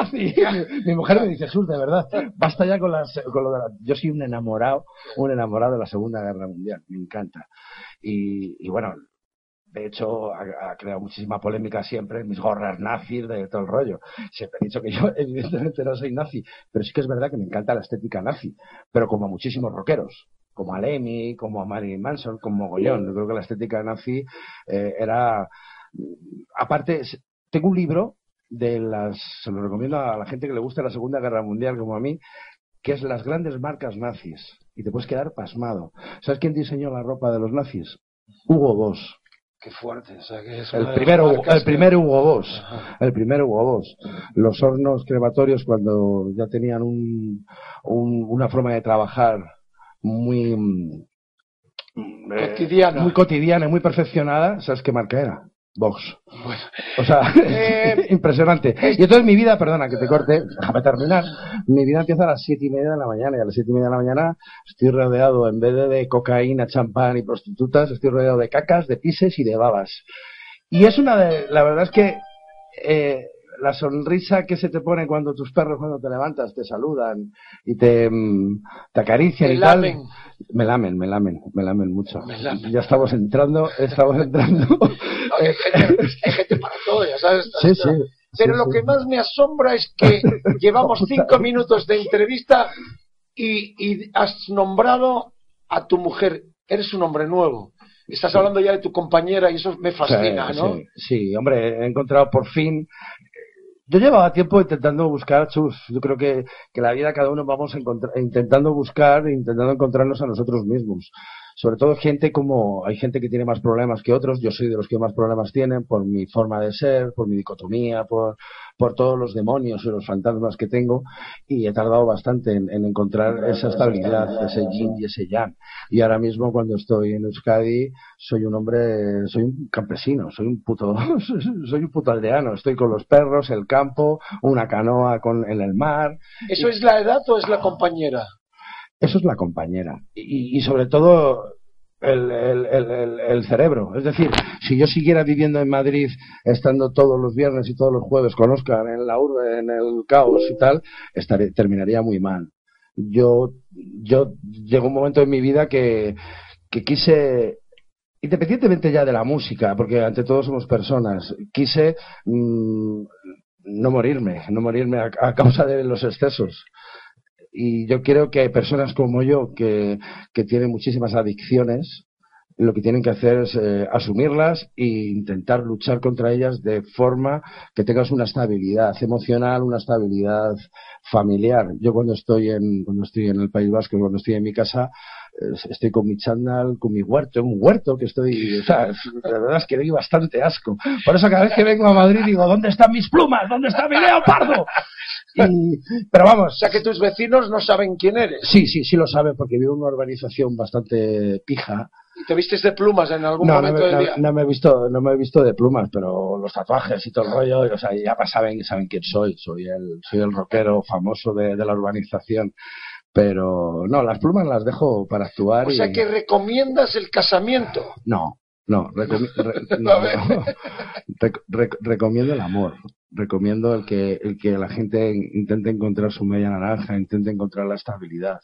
nazi. mi, mujer me dice, Sus, de verdad, basta ya con, las, con lo de la... Yo soy un enamorado, un enamorado de la Segunda Guerra Mundial, me encanta. Y, y bueno, de hecho, ha, creado muchísima polémica siempre, mis gorras nazis, de todo el rollo. Siempre he dicho que yo, evidentemente, no soy nazi, pero sí que es verdad que me encanta la estética nazi, pero como a muchísimos rockeros, como a Lemmy, como a Marilyn Manson, como Mogollón. Yo creo que la estética nazi eh, era. Aparte, tengo un libro de las. Se lo recomiendo a la gente que le gusta la Segunda Guerra Mundial, como a mí, que es las grandes marcas nazis. Y te puedes quedar pasmado. ¿Sabes quién diseñó la ropa de los nazis? Hugo Boss. Qué fuerte. el, primero, el primer Hugo Boss. El primer Hugo Boss. Los hornos crematorios cuando ya tenían un, una forma de trabajar muy eh, cotidiana. muy cotidiana, muy perfeccionada, ¿sabes qué marca era? Vox. O sea, eh, impresionante. Y entonces mi vida, perdona que te corte, déjame terminar. Mi vida empieza a las siete y media de la mañana y a las siete y media de la mañana estoy rodeado, en vez de, cocaína, champán y prostitutas, estoy rodeado de cacas, de pises y de babas. Y es una de, la verdad es que eh, la sonrisa que se te pone cuando tus perros cuando te levantas te saludan y te, mm, te acarician y tal. Me lamen, me lamen, me lamen mucho. Ya estamos entrando, estamos entrando. hay, gente, para todo, ya sabes. Sí, sí. Pero lo que más me asombra es que llevamos cinco minutos de entrevista y, y has nombrado a tu mujer. Eres un hombre nuevo. Estás hablando ya de tu compañera y eso me fascina, ¿no? Sí, sí, hombre, he encontrado por fin yo llevaba tiempo intentando buscar, chus, yo creo que, que la vida cada uno vamos intentando buscar, intentando encontrarnos a nosotros mismos. Sobre todo gente como, hay gente que tiene más problemas que otros, yo soy de los que más problemas tienen por mi forma de ser, por mi dicotomía, por, por todos los demonios y los fantasmas que tengo y he tardado bastante en, encontrar esa estabilidad, ese yin y ese yang. Y ahora mismo cuando estoy en Euskadi soy un hombre, soy un campesino, soy un puto, soy un puto aldeano, estoy con los perros, el campo, una canoa con, en el mar. ¿Eso es la edad o es la compañera? Eso es la compañera. Y, y sobre todo el, el, el, cerebro. Es decir, si yo siguiera viviendo en Madrid, estando todos los viernes y todos los jueves con Oscar en la urbe, en el caos y tal, estaré, terminaría muy mal. Yo, yo llegó un momento en mi vida que, que quise, independientemente ya de la música, porque ante todo somos personas, quise mm, no morirme, no morirme a causa de los excesos y yo creo que hay personas como yo que, que tienen muchísimas adicciones, lo que tienen que hacer es eh, asumirlas e intentar luchar contra ellas de forma que tengas una estabilidad emocional, una estabilidad familiar. Yo cuando estoy en, cuando estoy en el País Vasco, cuando estoy en mi casa, estoy con mi chándal, con mi huerto, un huerto que estoy, o sea, la verdad es que doy bastante asco. Por eso cada vez que vengo a Madrid digo, ¿dónde están mis plumas? ¿Dónde está mi leopardo? pero vamos. O sea que tus vecinos no saben quién eres. Sí, sí, sí lo saben porque vivo en una urbanización bastante pija. ¿Y te vistes de plumas en algún momento no del día? No, me he visto, no me he visto de plumas, pero los tatuajes y todo el rollo, o sea, ya saben, saben quién soy. Soy el, soy el rockero famoso de, de la urbanización. Pero no, las plumas las dejo para actuar. O sea que recomiendas el casamiento. No, no, recomiendo el amor. Recomiendo el que, el que la gente intente encontrar su media naranja, intente encontrar la estabilidad.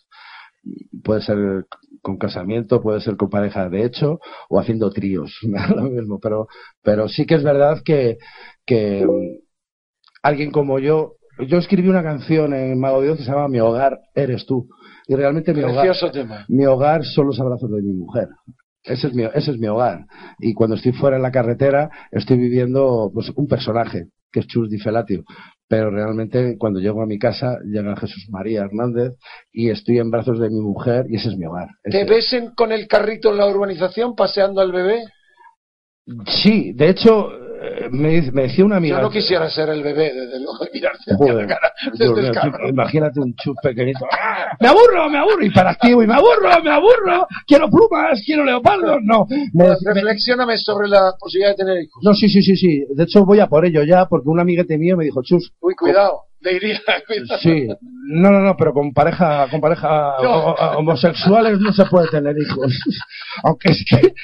Puede ser con casamiento, puede ser con pareja de hecho o haciendo tríos, lo mismo. Pero, pero sí que es verdad que, que alguien como yo yo escribí una canción en Mago Dios que se llama Mi hogar eres tú. Y realmente mi hogar, mi hogar son los abrazos de mi mujer. Ese es, mi, ese es mi hogar. Y cuando estoy fuera en la carretera, estoy viviendo pues, un personaje, que es Chus Di Felatio. Pero realmente, cuando llego a mi casa, llega Jesús María Hernández y estoy en brazos de mi mujer y ese es mi hogar. ¿Te ves con el carrito en la urbanización paseando al bebé? Sí, de hecho, me, decía una amiga. Yo no quisiera ser el bebé, desde luego, mirarse cara, Imagínate un chup pequeñito. ¡Ah! ¡Me aburro, me aburro! Hiperactivo, y me aburro, me aburro. Quiero plumas, quiero leopardos. No. Me, reflexioname sobre la posibilidad de tener hijos. No, sí, sí, sí, sí. De hecho, voy a por ello ya, porque un amiguete mío me dijo, Chus. Uy, cuidado. Iría. Sí, no, no, no, pero con pareja, con pareja homosexuales no se puede tener hijos. Aunque es que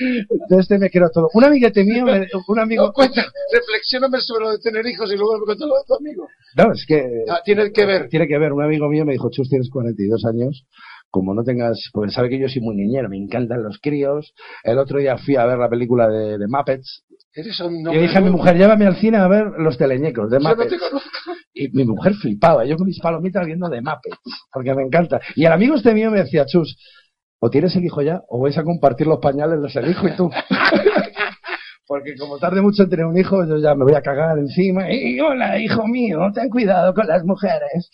de este me quiero todo. Un amiguete mío, un amigo. No, cuenta, reflexioname sobre lo de tener hijos y luego me cuento lo de tu amigo. No, es que. Ah, tiene que ver. Tiene que ver. Un amigo mío me dijo, Chus, tienes 42 años como no tengas, porque sabe que yo soy muy niñero, me encantan los críos. El otro día fui a ver la película de, de Muppets. ¿Eres un y dije a mi mujer, llévame al cine a ver los teleñecos de Muppets. Yo no te. Y mi mujer flipaba, yo con mis palomitas viendo de Muppets, porque me encanta. Y el amigo este mío me decía, Chus, o tienes el hijo ya, o vais a compartir los pañales los el hijo y tú. porque como tarde mucho en tener un hijo, yo ya me voy a cagar encima. Y hola, hijo mío, ten cuidado con las mujeres.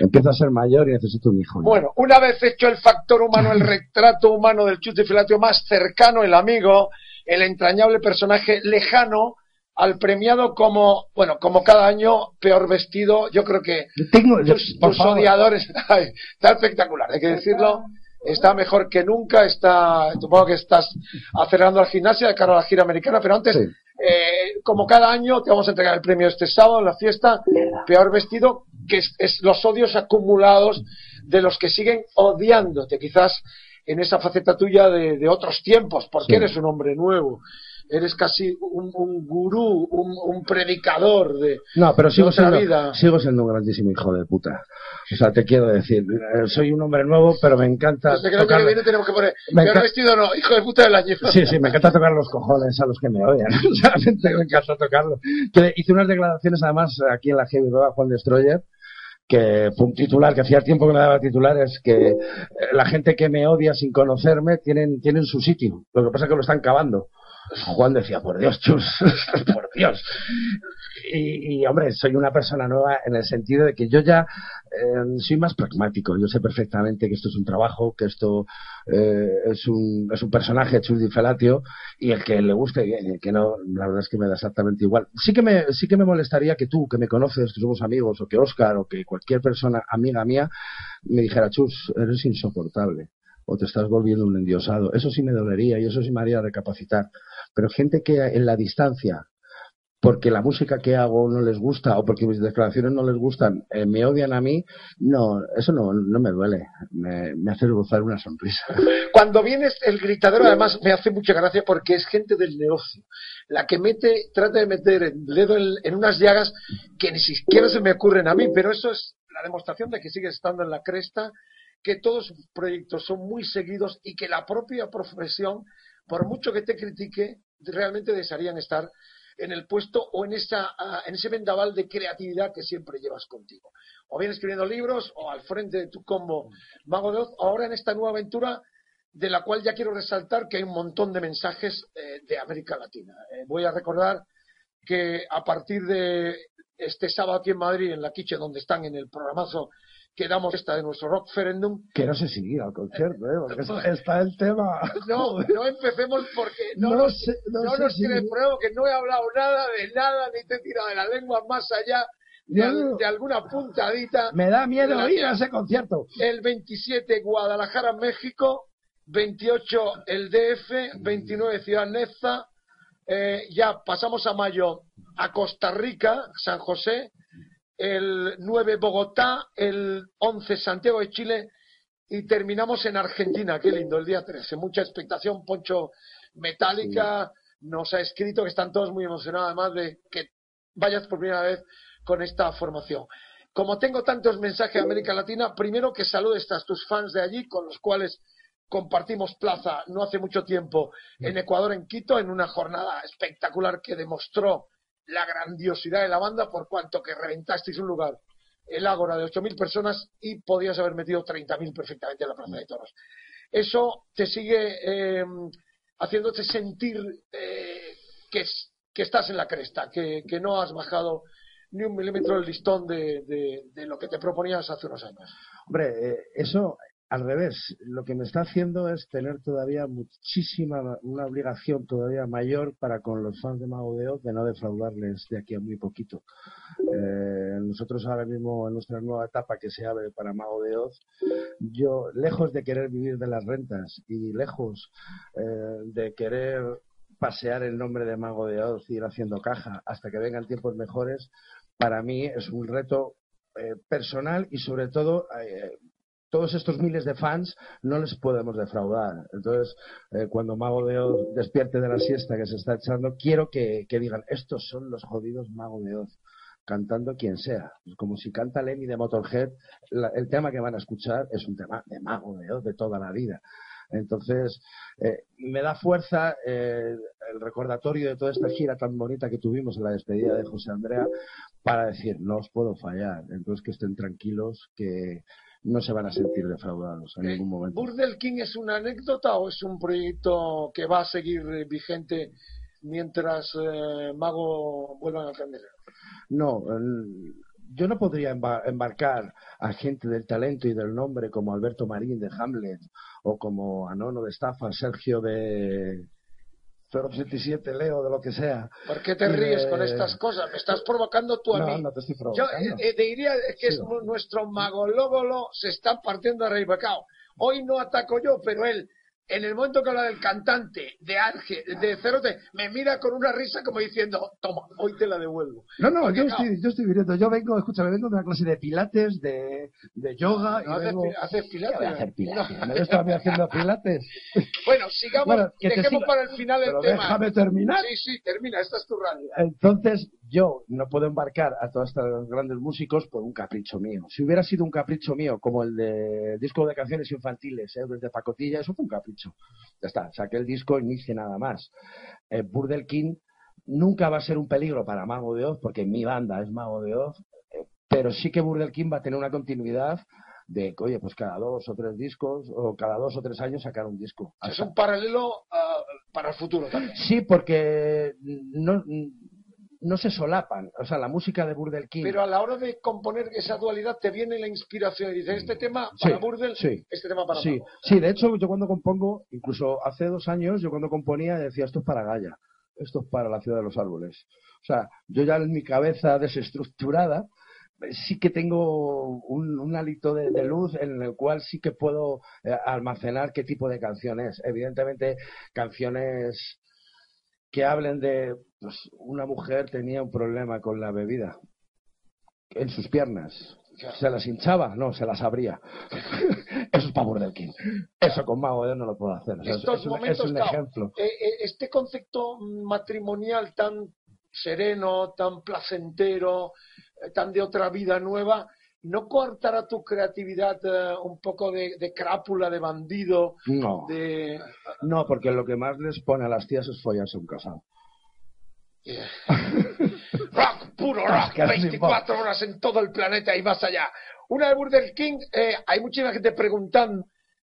Empiezo a ser mayor y necesito un hijo. Bueno, una vez hecho el factor humano, el retrato humano del chute filatio más cercano, el amigo, el entrañable personaje lejano, al premiado como, bueno, como cada año, peor vestido. Yo creo que Tengo, tus, tus odiadores, está espectacular, hay que decirlo. Está mejor que nunca, está, supongo que estás acelerando al gimnasio de cara a la gira americana, pero antes, Sí. eh, como cada año, te vamos a entregar el premio este sábado en la fiesta, peor vestido, que es, es los odios acumulados de los que siguen odiándote, quizás en esa faceta tuya de, de otros tiempos, porque Sí. eres un hombre nuevo, eres casi un, un gurú, un, un predicador de, No, pero sigo otra siendo, vida. sigo siendo un grandísimo hijo de puta. O sea, te quiero decir, soy un hombre nuevo, pero me encanta Desde que tocar- viene tenemos que poner Me peor enca- vestido no, hijo de puta del año. Sí, sí, me encanta tocar los cojones a los que me odian. O sea, me encanta tocarlo. Que hice unas declaraciones además aquí en la Heavy Rock Juan Destroyer, que fue un titular, que hacía tiempo que no daba titulares, que eh, la gente que me odia sin conocerme tienen, tienen su sitio. Lo que pasa es que lo están cavando. Juan decía, por Dios, chus, por Dios. Y, y, hombre, soy una persona nueva en el sentido de que yo ya eh, soy más pragmático. Yo sé perfectamente que esto es un trabajo, que esto eh, es, un, es un personaje, Chus Di Felatio, y el que le guste y el que no, la verdad es que me da exactamente igual. Sí que me, sí que me molestaría que tú, que me conoces, que somos amigos, o que Oscar, o que cualquier persona amiga mía, me dijera, Chus, eres insoportable o te estás volviendo un endiosado. Eso sí me dolería y eso sí me haría recapacitar. Pero gente que en la distancia, porque la música que hago no les gusta o porque mis declaraciones no les gustan, eh, me odian a mí, no, eso no, no me duele. Me, hace gozar una sonrisa. Cuando vienes el gritadero, además me hace mucha gracia porque es gente del negocio, la que mete, trata de meter el dedo en, en unas llagas que ni siquiera se me ocurren a mí, pero eso es la demostración de que sigue estando en la cresta, que todos sus proyectos son muy seguidos y que la propia profesión, por mucho que te critique, realmente desearían estar en el puesto o en, esa, en ese vendaval de creatividad que siempre llevas contigo. O bien escribiendo libros o al frente de tu combo Mago de Oz, ahora en esta nueva aventura de la cual ya quiero resaltar que hay un montón de mensajes eh, de América Latina. Eh, voy a recordar que a partir de este sábado aquí en Madrid, en la Quiche, donde están en el programazo que damos esta de nuestro Rock Ferendum, Que no se sigue al concierto, ¿eh? porque está, está el tema. no, no empecemos porque no, No nos, sé- no no sé nos prueba que no he hablado nada de nada, ni te he tirado de la lengua más allá de, No. al- de alguna puntadita. Me da miedo ir a ese concierto. El 27 Guadalajara, México, 28 el DF, 29 Ciudad Neza, eh, ya pasamos a mayo a Costa Rica, San José, el 9 Bogotá, el 11 Santiago de Chile y terminamos en Argentina, qué lindo, el día 13. Mucha expectación, Poncho Metálica nos ha escrito que están todos muy emocionados además de que vayas por primera vez con esta formación. Como tengo tantos mensajes de América Latina, primero que saludes a tus fans de allí con los cuales compartimos plaza no hace mucho tiempo en Ecuador, en Quito, en una jornada espectacular que demostró la grandiosidad de la banda por cuanto que reventasteis un lugar, el Ágora de 8.000 personas y podías haber metido 30.000 perfectamente en la Plaza de Toros. Eso te sigue eh, haciéndote sentir eh, que, que estás en la cresta, que, no has bajado ni un milímetro el listón de, de- de lo que te proponías hace unos años. Hombre, eh, eso al revés, lo que me está haciendo es tener todavía muchísima, una obligación todavía mayor para con los fans de Mago de Oz de no defraudarles de aquí a muy poquito. Eh, nosotros ahora mismo en nuestra nueva etapa que se abre para Mago de Oz, yo lejos de querer vivir de las rentas y lejos eh, de querer pasear el nombre de Mago de Oz y ir haciendo caja hasta que vengan tiempos mejores, para mí es un reto eh, personal y sobre todo eh, todos estos miles de fans no les podemos defraudar. Entonces, eh, cuando Mago de Oz despierte de la siesta que se está echando, quiero que, digan, estos son los jodidos Mago de Oz, cantando quien sea. Como si canta Lenny de Motorhead, el tema que van a escuchar es un tema de Mago de Oz de toda la vida. Entonces, eh, me da fuerza eh, el recordatorio de toda esta gira tan bonita que tuvimos en la despedida de José Andrea para decir, no os puedo fallar. Entonces, que estén tranquilos, que no se van a sentir defraudados en ningún momento. ¿Burdel King es una anécdota o es un proyecto que va a seguir vigente mientras eh, Mago vuelvan a aprender? No, yo no podría embarcar a gente del talento y del nombre como Alberto Marín de Hamlet o como Anono de Estafa, Sergio de 077 Leo, de lo que sea. ¿Por qué te ríes con estas cosas? Me estás provocando tú a no, mí. No, te estoy provocando. Yo eh, eh, diría que es nuestro magológolo se está partiendo a reír. Hoy no ataco yo, pero él en el momento que habla del cantante de Ángel, de Cerote, me mira con una risa como diciendo, toma, hoy te la devuelvo. No, no, yo, Estoy, yo estoy viendo, yo vengo, escúchame, vengo de una clase de pilates, de, de yoga. No, y haces, pilates. Voy a hacer pilates. ¿Me estás haciendo pilates? Bueno, sigamos, dejemos para el final el tema. déjame terminar. Sí, sí, termina, esta es tu radio. Entonces, yo no puedo embarcar a todos estos grandes músicos por un capricho mío. Si hubiera sido un capricho mío, como el de disco de canciones infantiles, ¿eh? de pacotilla, eso fue un capricho. Ya está, saqué el disco y no hice nada más. Eh, Burdel King nunca va a ser un peligro para Mago de Oz, porque mi banda es Mago de Oz, eh, pero sí que Burdel King va a tener una continuidad de, oye, pues cada dos o tres discos, o cada dos o tres años sacar un disco. Es un paralelo ah, para el futuro también. Sí, porque no no se solapan. O sea, la música de Burdel King. Pero a la hora de componer esa dualidad te viene la inspiración y dices, este tema para Burdel, este tema para Sí, sí, de hecho, yo cuando compongo, incluso hace dos años, yo cuando componía decía, esto es para Gaia, esto es para la ciudad de los árboles. O sea, yo ya en mi cabeza desestructurada, sí que tengo un, un hálito de, luz en el cual sí que puedo eh, almacenar qué tipo de canción es. Evidentemente, canciones que hablen de pues, una mujer tenía un problema con la bebida en sus piernas. ¿Se las hinchaba? No, se las abría. Eso es Power del King. Eso con Mago no lo puedo hacer. es, un, ejemplo. Eh, eh, este concepto matrimonial tan sereno, tan placentero, eh, tan de otra vida nueva, ¿no coartará tu creatividad un poco de, de, crápula, de bandido? No. De... No, porque lo que más les pone a las tías es follarse un casado. rock, puro rock, 24 horas en todo el planeta y más allá. Una de Burger King, eh, hay mucha gente preguntando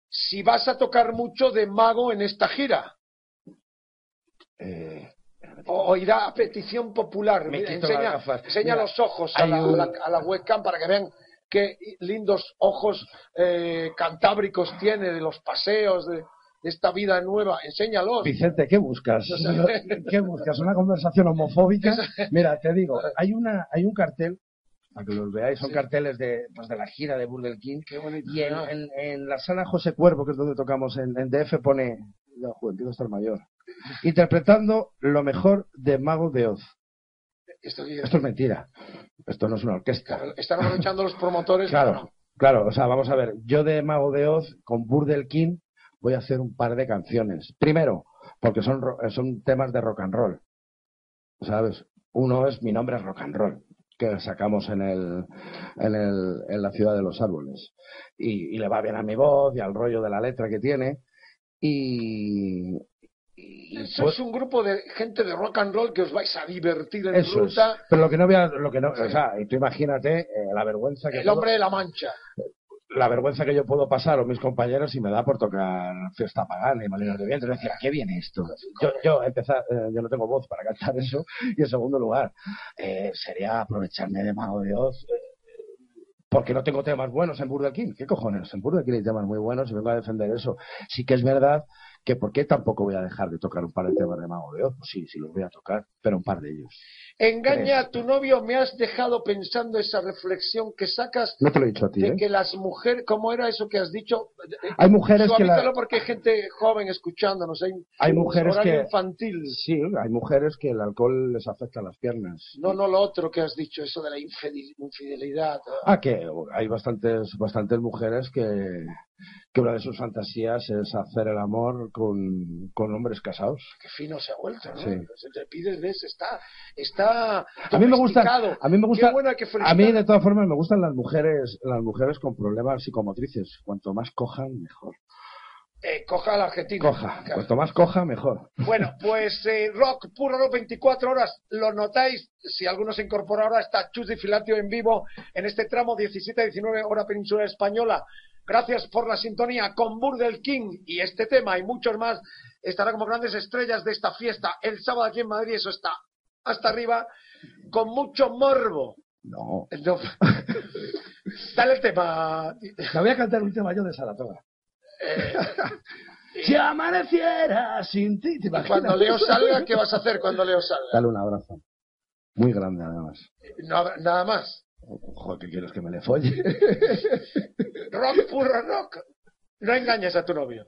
si vas a tocar mucho de mago en esta gira. Eh, o, irá a petición popular. enseña, enseña los ojos a la, webcam para que vean qué lindos ojos eh, cantábricos tiene de los paseos. de esta vida nueva, enséñalos. Vicente, ¿qué buscas? ¿Qué buscas? ¿Una conversación homofóbica? Mira, te digo, hay una hay un cartel, para que los veáis, son carteles de, pues, de la gira de Burger King, y en, la sala José Cuervo, que es donde tocamos en, DF, pone, empiezo a estar mayor, interpretando lo mejor de Mago de Oz. Esto, Esto es mentira. Esto no es una orquesta. Están aprovechando los promotores. Claro, claro. O sea, vamos a ver. Yo de Mago de Oz con Burdel King voy a hacer un par de canciones. Primero, porque son, son temas de rock and roll. ¿Sabes? Uno es Mi nombre es rock and roll, que sacamos en, el, en, el, en la ciudad de los árboles. Y, le va bien a mi voz y al rollo de la letra que tiene. Y, sois un grupo de gente de rock and roll que os vais a divertir en Eso ruta. Pero lo que no voy lo que no, o sea, y tú imagínate eh, la vergüenza que el hombre de la mancha la vergüenza que yo pudo pasar o mis compañeros y me da por tocar fiesta pagana y molinos de viento. Yo decía, ¿qué viene esto? Yo, yo, empezar, eh, yo no tengo voz para cantar eso. Y en segundo lugar, eh, sería aprovecharme de Mago de Oz. Eh, porque no tengo temas buenos en Burger King. ¿Qué cojones? En Burger King hay temas muy buenos y vengo a defender eso. Sí que es verdad que por qué tampoco voy a dejar de tocar un par de temas de Mago de Oz. Pues sí, sí los voy a tocar, pero un par de ellos. Engaña a tu novio, me has dejado pensando esa reflexión que sacas No te lo he dicho a ti, de ¿eh? que las mujeres, ¿cómo era eso que has dicho? Hay mujeres que la- porque hay gente joven escuchándonos, hay, Hay mujeres que- infantil. Sí, hay mujeres que el alcohol les afecta las piernas. No, no lo otro que has dicho, eso de la infidel- infidelidad. Ah, que hay bastantes, bastantes mujeres que, que una de sus fantasías es hacer el amor con, con hombres casados. Qué fino se ha vuelto, ¿no? Sí. Te pides, ves, está, está A mí me domesticado. a mí me gusta, a mí de todas formas me gustan las mujeres, las mujeres con problemas psicomotrices. Cuanto más cojan, mejor. Eh, coja al argentino. Coja, cuanto más coja, mejor. Bueno, pues eh, rock, puro rock 24 horas, lo notáis, si alguno se incorpora ahora, está Chus de Filatio en vivo en este tramo 17-19 hora península española. Gracias por la sintonía con Burdel King y este tema y muchos más estará como grandes estrellas de esta fiesta el sábado aquí en Madrid, eso está hasta arriba, con mucho morbo. No. No. Dale el tema. Te voy a cantar un tema yo de Saratoga. Eh, Si amaneciera sin ti, cuando Leo salga, ¿qué vas a hacer cuando Leo salga? Dale un abrazo. Muy grande, además. No nada más. Ojo, ¿qué quieres que me le folle? Rock, puro rock. No engañes a tu novio.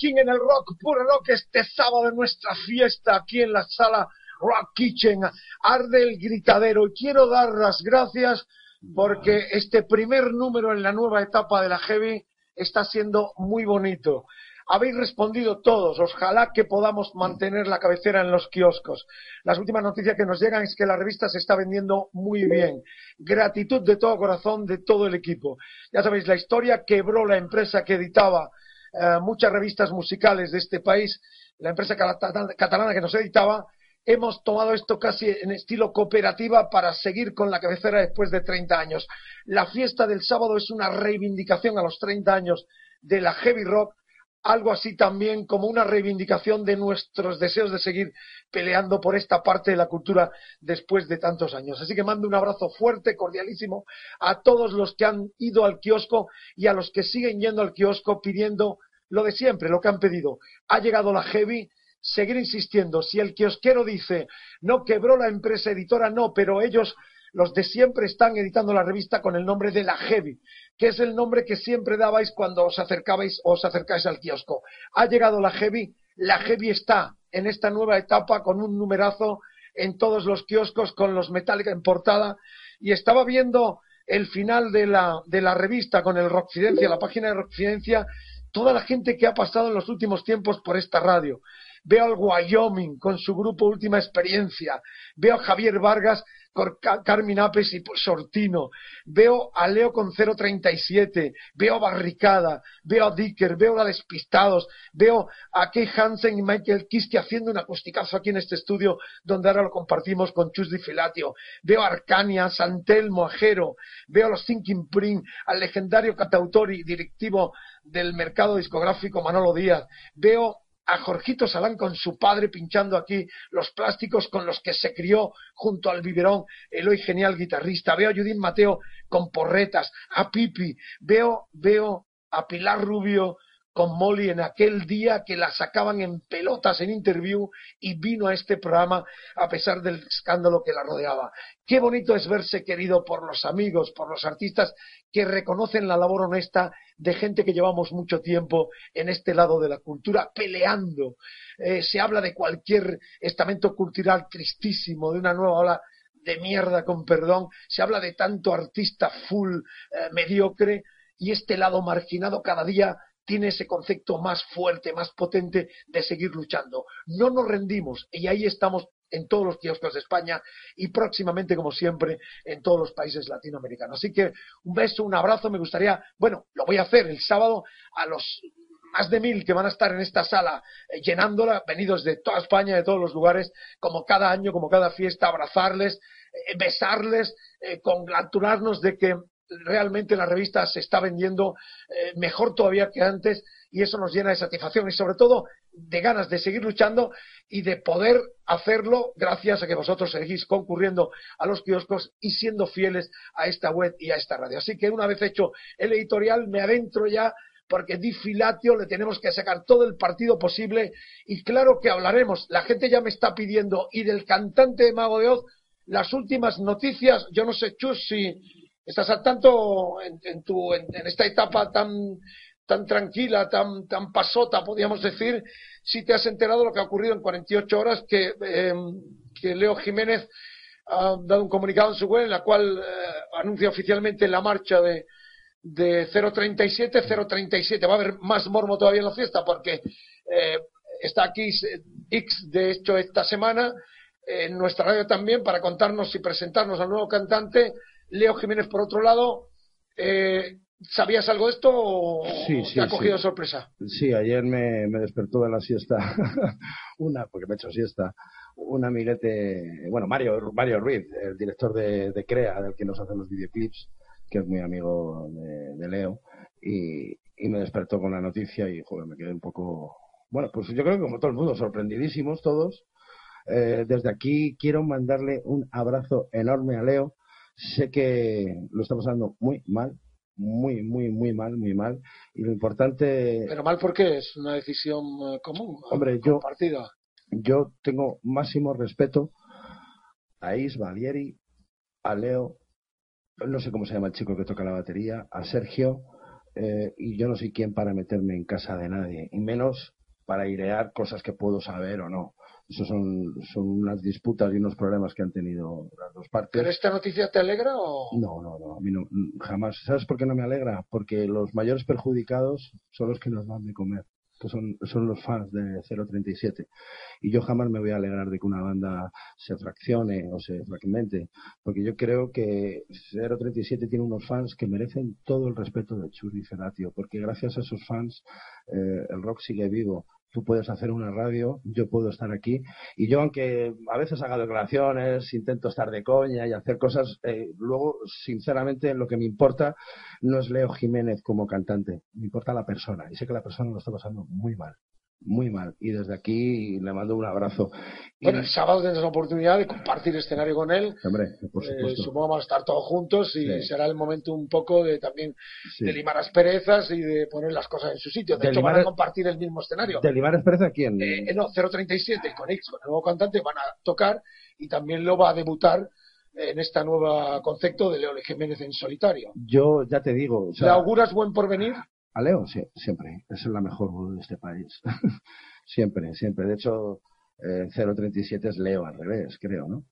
King en el rock, puro rock, este sábado en nuestra fiesta aquí en la sala Rock Kitchen. Arde el gritadero y quiero dar las gracias porque este primer número en la nueva etapa de la Heavy está siendo muy bonito. Habéis respondido todos. Ojalá que podamos mantener la cabecera en los kioscos. Las últimas noticias que nos llegan es que la revista se está vendiendo muy bien. Gratitud de todo corazón de todo el equipo. Ya sabéis, la historia quebró la empresa que editaba eh, muchas revistas musicales de este país, la empresa catalana que nos editaba, hemos tomado esto casi en estilo cooperativa para seguir con la cabecera después de 30 años. La fiesta del sábado es una reivindicación a los 30 años de la heavy rock algo así también como una reivindicación de nuestros deseos de seguir peleando por esta parte de la cultura después de tantos años. Así que mando un abrazo fuerte, cordialísimo a todos los que han ido al kiosco y a los que siguen yendo al kiosco pidiendo lo de siempre, lo que han pedido. Ha llegado la heavy, seguir insistiendo. Si el kiosquero dice no quebró la empresa editora, no, pero ellos los de siempre están editando la revista con el nombre de la Heavy, que es el nombre que siempre dabais cuando os acercabais os acercáis al kiosco. Ha llegado la Heavy, la Heavy está en esta nueva etapa con un numerazo en todos los kioscos con los Metallica en portada y estaba viendo el final de la, de la revista con el Rockfidencia, la página de Rockfidencia, toda la gente que ha pasado en los últimos tiempos por esta radio. Veo al Wyoming con su grupo Última Experiencia. Veo a Javier Vargas Carmen Apes y Sortino, veo a Leo con 037, veo a Barricada, veo a Dicker, veo a Despistados, veo a Kay Hansen y Michael Kiske haciendo un acusticazo aquí en este estudio donde ahora lo compartimos con Chus Di Filatio, veo a Arcania, Santelmo, Ajero, veo a los Thinking Print, al legendario catautor y directivo del mercado discográfico Manolo Díaz, veo a Jorgito Salán con su padre pinchando aquí los plásticos con los que se crió junto al biberón el hoy genial guitarrista. Veo a Judith Mateo con porretas, a Pipi, veo, veo a Pilar Rubio con Molly en aquel día que la sacaban en pelotas en interview y vino a este programa a pesar del escándalo que la rodeaba. Qué bonito es verse querido por los amigos, por los artistas que reconocen la labor honesta de gente que llevamos mucho tiempo en este lado de la cultura peleando. Eh, se habla de cualquier estamento cultural tristísimo, de una nueva ola de mierda, con perdón. Se habla de tanto artista full eh, mediocre y este lado marginado cada día tiene ese concepto más fuerte, más potente de seguir luchando. No nos rendimos y ahí estamos en todos los kioscos de España y próximamente, como siempre, en todos los países latinoamericanos. Así que un beso, un abrazo. Me gustaría, bueno, lo voy a hacer el sábado a los más de mil que van a estar en esta sala eh, llenándola, venidos de toda España, de todos los lugares, como cada año, como cada fiesta, abrazarles, eh, besarles, eh, congratularnos de que realmente la revista se está vendiendo eh, mejor todavía que antes y eso nos llena de satisfacción y sobre todo de ganas de seguir luchando y de poder hacerlo gracias a que vosotros seguís concurriendo a los kioscos y siendo fieles a esta web y a esta radio. Así que una vez hecho el editorial me adentro ya porque Di Filatio le tenemos que sacar todo el partido posible y claro que hablaremos. La gente ya me está pidiendo y del cantante de Mago de Oz las últimas noticias, yo no sé, Chus, si, estás al tanto en, tu, en, esta etapa tan, tan tranquila, tan, tan pasota, podríamos decir, si te has enterado de lo que ha ocurrido en 48 horas, que, eh, que Leo Jiménez ha dado un comunicado en su web en la cual eh, anuncia oficialmente la marcha de, de 037, 037. Va a haber más mormo todavía en la fiesta porque eh, está aquí X, de hecho, esta semana en nuestra radio también para contarnos y presentarnos al nuevo cantante Leo Jiménez, por otro lado, eh, ¿sabías algo de esto o te ha cogido sorpresa? Sí, ayer me, despertó de la siesta una, porque me he hecho siesta, un amiguete, bueno, Mario, Mario Ruiz, el director de, CREA, del que nos hace los videoclips, que es muy amigo de, Leo, y, me despertó con la noticia y, joder, me quedé un poco, bueno, pues yo creo que como todo el mundo, sorprendidísimos todos. Eh, desde aquí quiero mandarle un abrazo enorme a Leo, Sé que lo estamos pasando muy mal, muy, muy, muy mal, muy mal. Y lo importante. Pero mal porque es una decisión eh, común. Hombre, yo, yo tengo máximo respeto a Is Valieri, a Leo, no sé cómo se llama el chico que toca la batería, a Sergio, eh, y yo no soy quien para meterme en casa de nadie, y menos para airear cosas que puedo saber o no. Eso son, son unas disputas y unos problemas que han tenido las dos partes. ¿Pero esta noticia te alegra o...? No, no, no, a mí no, jamás. ¿Sabes por qué no me alegra? Porque los mayores perjudicados son los que nos dan de comer, que son, son los fans de 037. Y yo jamás me voy a alegrar de que una banda se fraccione o se fragmente, porque yo creo que 037 tiene unos fans que merecen todo el respeto de Churi Feratio, porque gracias a esos fans eh, el rock sigue vivo tú puedes hacer una radio, yo puedo estar aquí. Y yo, aunque a veces haga declaraciones, intento estar de coña y hacer cosas, eh, luego, sinceramente, lo que me importa no es Leo Jiménez como cantante, me importa la persona. Y sé que la persona lo está pasando muy mal muy mal. Y desde aquí le mando un abrazo. Bueno, el sábado tendrás la oportunidad de compartir escenario con él. Hombre, por Eh, supuesto. supongo que vamos a estar todos juntos y Sí. será el momento un poco de también Sí. de limar las perezas y de poner las cosas en su sitio. De, De hecho, limar van a compartir el mismo escenario. ¿De Limares Pérez a quién? Eh, eh, no, 037 con X, con el nuevo cantante, van a tocar y también lo va a debutar en este nuevo concepto de Leo Jiménez en solitario. Yo ya te digo, o ¿Le sea, auguras buen porvenir? A Leo sí, siempre. Es la mejor voz de este país. siempre, siempre. De hecho, eh, 037 es Leo al revés, creo, ¿no?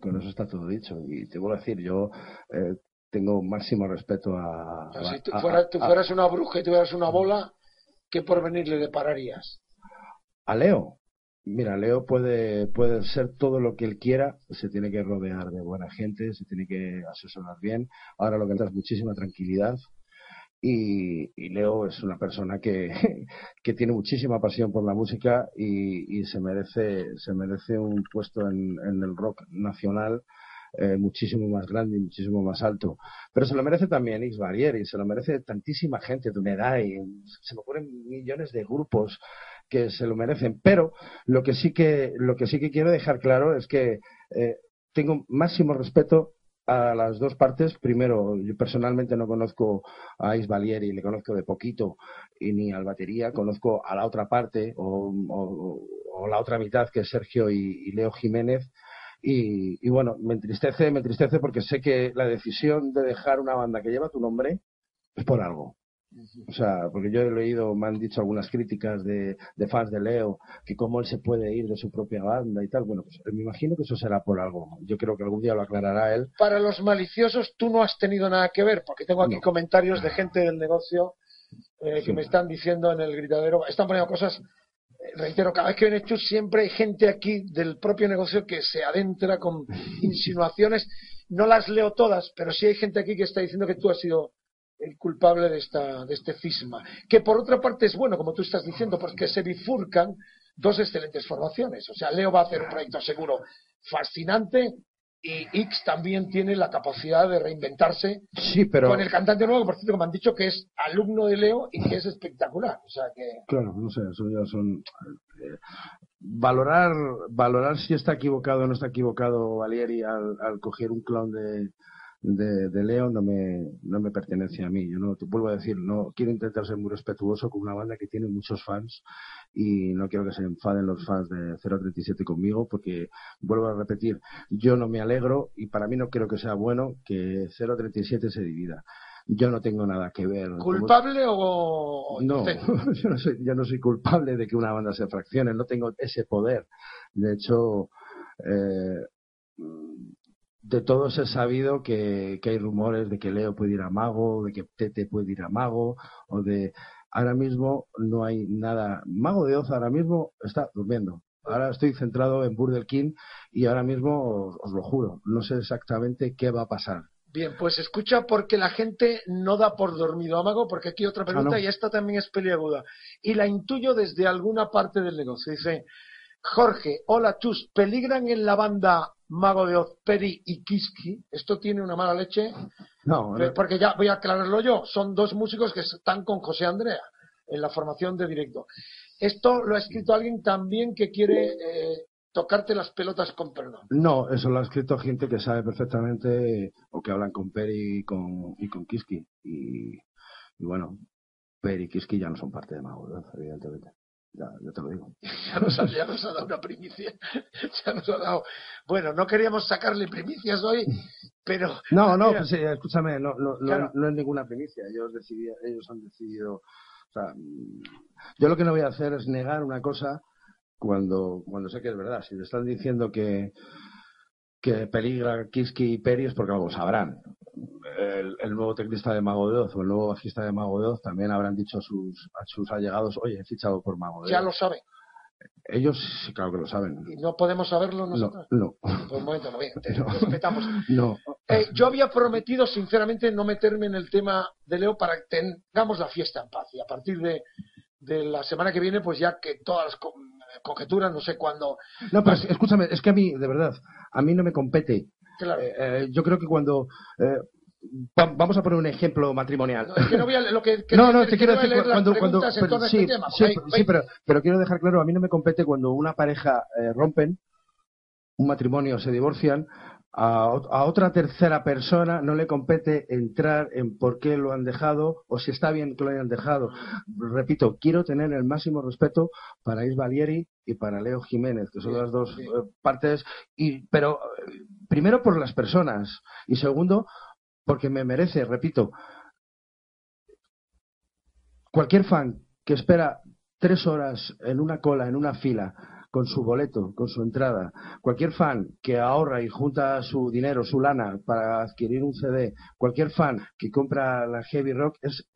Con eso está todo dicho. Y te vuelvo a decir, yo eh, tengo máximo respeto a. Si tú, a- fueras, a- tú a- fueras una bruja y tuvieras una bola, ¿qué porvenir le depararías? a Leo. Mira, Leo puede, puede ser todo lo que él quiera, se tiene que rodear de buena gente, se tiene que asesorar bien. Ahora lo que necesita es muchísima tranquilidad. Y, y Leo es una persona que, que tiene muchísima pasión por la música y, y se merece, se merece un puesto en, el rock nacional eh, muchísimo más grande y muchísimo más alto. Pero se lo merece también X Barrieri, se lo merece tantísima gente de una edad y se me ocurren millones de grupos que se lo merecen. Pero lo que sí que, lo que sí que quiero dejar claro es que eh, tengo máximo respeto a las dos partes. Primero, yo personalmente no conozco a Is Valieri, le conozco de poquito, y ni al batería, conozco a la otra parte o, la otra mitad que es Sergio y, y Leo Jiménez. Y, y bueno, me entristece, me entristece porque sé que la decisión de dejar una banda que lleva tu nombre es por algo. O sea, porque yo he leído, me han dicho algunas críticas de, de fans de Leo, que cómo él se puede ir de su propia banda y tal. Bueno, pues me imagino que eso será por algo. Yo creo que algún día lo aclarará él. Para los maliciosos, tú no has tenido nada que ver, porque tengo aquí No. comentarios de gente del negocio eh, que Sí. me están diciendo en el gritadero, están poniendo cosas, eh, reitero, cada vez que viene Chus siempre hay gente aquí del propio negocio que se adentra con insinuaciones, no las leo todas, pero sí hay gente aquí que está diciendo que tú has sido el culpable de, esta, de este cisma, que por otra parte es bueno, como tú estás diciendo, porque se bifurcan dos excelentes formaciones, o sea, Leo va a hacer un proyecto seguro fascinante y X también tiene la capacidad de reinventarse Sí, pero. con el cantante nuevo, por cierto, que me han dicho que es alumno de Leo y que es espectacular. O sea que. Claro, no sé, eso ya son. eh, valorar, valorar si está equivocado o no está equivocado Valieri al, al coger un clon de, de, de Leo no me, no me pertenece a mí. Yo no te vuelvo a decir, no quiero intentar ser muy respetuoso con una banda que tiene muchos fans y no quiero que se enfaden los fans de 037 conmigo porque vuelvo a repetir, yo no me alegro y para mí no creo que sea bueno que 037 se divida. Yo no tengo nada que ver. ¿Culpable o.? no, yo no, soy, yo no soy culpable de que una banda se fraccione, no tengo ese poder. De hecho, eh, de todos he sabido que, que hay rumores de que Leo puede ir a Mago, de que Tete puede ir a Mago, o de... Ahora mismo no hay nada. Mago de Oz ahora mismo está durmiendo. Ahora estoy centrado en Burger King y ahora mismo os, os lo juro, no sé exactamente qué va a pasar. Bien, pues escucha porque la gente no da por dormido Amago, porque aquí otra pregunta Ah, no. y esta también es peliaguda. Y la intuyo desde alguna parte del negocio. Dice, Jorge, hola Chus, ¿peligran en la banda Mago de Oz, Peri y Kiski? Esto tiene una mala leche, No, no, porque ya voy a aclararlo yo. Son dos músicos que están con José Andrea en la formación de directo. Esto lo ha escrito alguien también que quiere eh, tocarte las pelotas con perdón. No, eso lo ha escrito gente que sabe perfectamente o que hablan con Peri y con, y con Kiski. Y, y bueno, Peri y Kiski ya no son parte de Mago, ¿no? evidentemente. Ya, yo te lo digo. Ya nos, ha, ya nos ha dado una primicia. Ya nos ha dado. Bueno, no queríamos sacarle primicias hoy, pero No, no, pues, escúchame, no, no, no- Claro. no es ninguna primicia. Ellos, decidi- ellos han decidido. O sea, mm, yo lo que no voy a hacer es negar una cosa cuando, cuando sé que es verdad. Si le están diciendo que, que peligra Kiski y Peri es porque algo sabrán. El, el nuevo teclista de Mago de Oz o el nuevo bajista de Mago de Oz también habrán dicho a sus, a sus allegados, oye, he fichado por Mago de ya Oz. lo saben Ellos sí, claro que lo saben. y no podemos saberlo No, nosotros. no, Pues un momento, no, bien, te No. respetamos. no. Eh, yo había prometido, sinceramente, no meterme en el tema de Leo para que tengamos la fiesta en paz. Y a partir de, de la semana que viene, pues ya que todas las co- conjeturas, no sé cuándo. No, pero es- escúchame, es que a mí, de verdad, a mí no me compete. Claro. Eh, eh, yo creo que cuando. eh, va- vamos a poner un ejemplo matrimonial. No, es que no voy a lo que, que- No, no, que te quiero decir cuando, cuando pero sí, este tema. sí, sí, ve- pero, pero quiero dejar claro, a mí no me compete cuando una pareja eh, rompen, un matrimonio se divorcian, a, a otra tercera persona no le compete entrar en por qué lo han dejado o si está bien que lo hayan dejado. Repito, quiero tener el máximo respeto para Is Valieri y para Leo Jiménez, que son las dos partes, y, pero primero por las personas y segundo porque me merece, repito, cualquier fan que espera tres horas en una cola, en una fila, con su boleto, con su entrada, cualquier fan que ahorra y junta su dinero, su lana para adquirir un CD, cualquier fan que compra la heavy rock es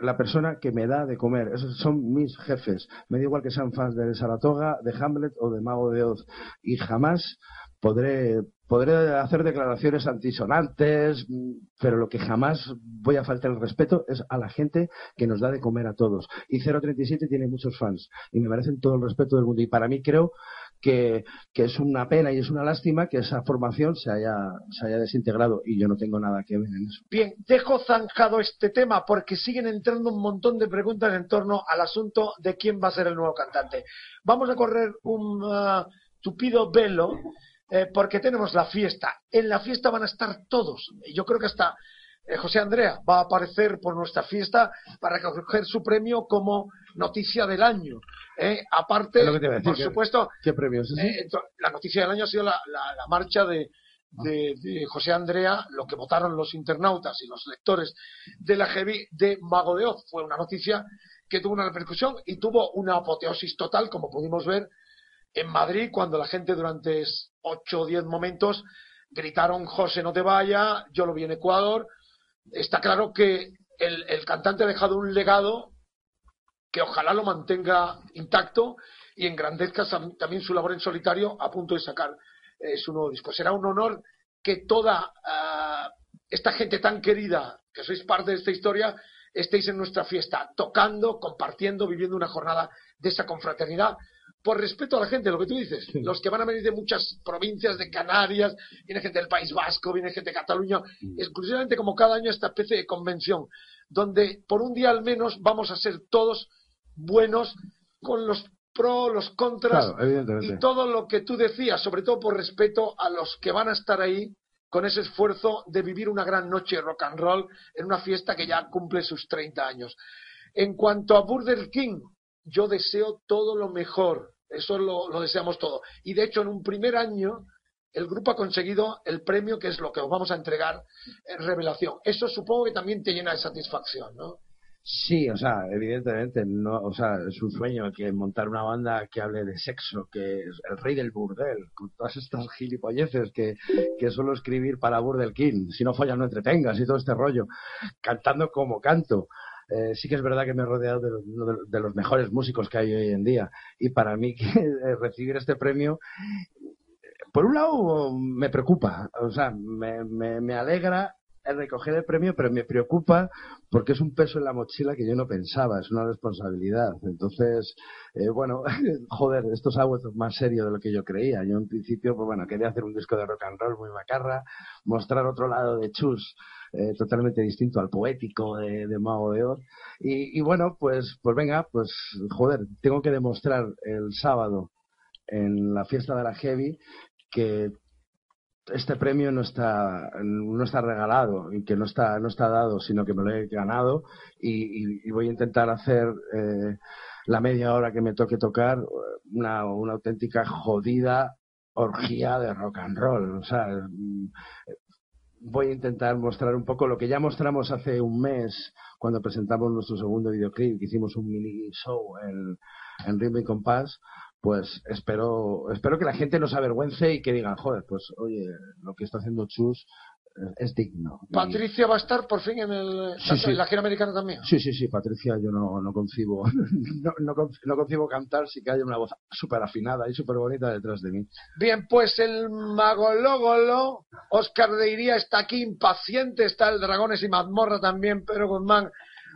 la persona que me da de comer. Esos son mis jefes. Me da igual que sean fans de Saratoga, de Hamlet o de Mago de Oz. Y jamás podré, podré hacer declaraciones antisonantes, pero lo que jamás voy a faltar el respeto es a la gente que nos da de comer a todos. Y 037 tiene muchos fans y me merecen todo el respeto del mundo. Y para mí creo que, es una pena y es una lástima que esa formación se haya, se haya desintegrado y yo no tengo nada que ver en eso. Bien, dejo zanjado este tema porque siguen entrando un montón de preguntas en torno al asunto de quién va a ser el nuevo cantante. Vamos a correr un ah, tupido velo eh, porque tenemos la fiesta. En la fiesta van a estar todos. Yo creo que hasta eh, José Andrea va a aparecer por nuestra fiesta para recoger su premio como noticia del año. ¿eh? Aparte, decir, por que- supuesto, ¿Qué premios eh, la noticia del año ha sido la, la- la marcha de, de- de José Andrea, lo que votaron los internautas y los lectores de la Heavy de Mago de Oz. Fue una noticia que tuvo una repercusión y tuvo una apoteosis total, como pudimos ver en Madrid, cuando la gente durante 8 o 10 momentos gritaron José no te vaya, yo lo vi en Ecuador. Está claro que el, cantante ha dejado un legado que ojalá lo mantenga intacto y engrandezca también su labor en solitario a punto de sacar eh, su nuevo disco. Será un honor que toda ah, esta gente tan querida, que sois parte de esta historia, estéis en nuestra fiesta, tocando, compartiendo, viviendo una jornada de esa confraternidad. Por respeto a la gente, lo que tú dices, Sí. los que van a venir de muchas provincias, de Canarias, viene gente del País Vasco, viene gente de Cataluña, exclusivamente como cada año esta especie de convención, donde por un día al menos vamos a ser todos buenos con los pros, los contras Claro, y todo lo que tú decías, sobre todo por respeto a los que van a estar ahí con ese esfuerzo de vivir una gran noche de rock and roll en una fiesta que ya cumple sus 30 años. En cuanto a Burger King, yo deseo todo lo mejor, eso lo, deseamos todo. Y de hecho, en un primer año, el grupo ha conseguido el premio que es lo que os vamos a entregar en revelación. Eso supongo que también te llena de satisfacción, ¿no? Sí, o sea, evidentemente, no, o sea, es un sueño que montar una banda que hable de sexo, que es el rey del burdel, con todas estas gilipolleces que, que suelo escribir para Burdel King, si no follas no entretengas y todo este rollo, cantando como canto. Eh, sí que es verdad que me he rodeado de de- de los mejores músicos que hay hoy en día. Y para mí que eh, recibir este premio por un lado me preocupa, o sea, me, me, me alegra recoger el premio, pero me preocupa porque es un peso en la mochila que yo no pensaba, es una responsabilidad. Entonces, eh, bueno, joder, esto se ha vuelto más serio de lo que yo creía. Yo en principio, pues bueno, quería hacer un disco de rock and roll muy macarra, mostrar otro lado de Chus eh, totalmente distinto al poético de, de Mago de Oz. Y, y bueno, pues, pues venga, pues joder, tengo que demostrar el sábado en la fiesta de la Heavy que este premio no está no está regalado y que no está no está dado sino que me lo he ganado y, y- y voy a intentar hacer eh, la media hora que me toque tocar una, una auténtica jodida orgía de rock and roll. O sea mm, voy a intentar mostrar un poco lo que ya mostramos hace un mes cuando presentamos nuestro segundo videoclip, que hicimos un mini show en, en Ritmo y Compás, pues espero, espero que la gente no se avergüence y que digan, joder, pues oye, lo que está haciendo Chus eh, es digno. Patricia va a estar por fin en, el, Sí, sí. la gira americana también. Sí, sí, sí, Patricia, yo no, no concibo, no, no, con- no concibo cantar si que haya una voz súper afinada y súper bonita detrás de mí. Bien, pues el magológolo, Oscar de Iría está aquí impaciente, está el Dragones y Mazmorra también, Pedro Guzmán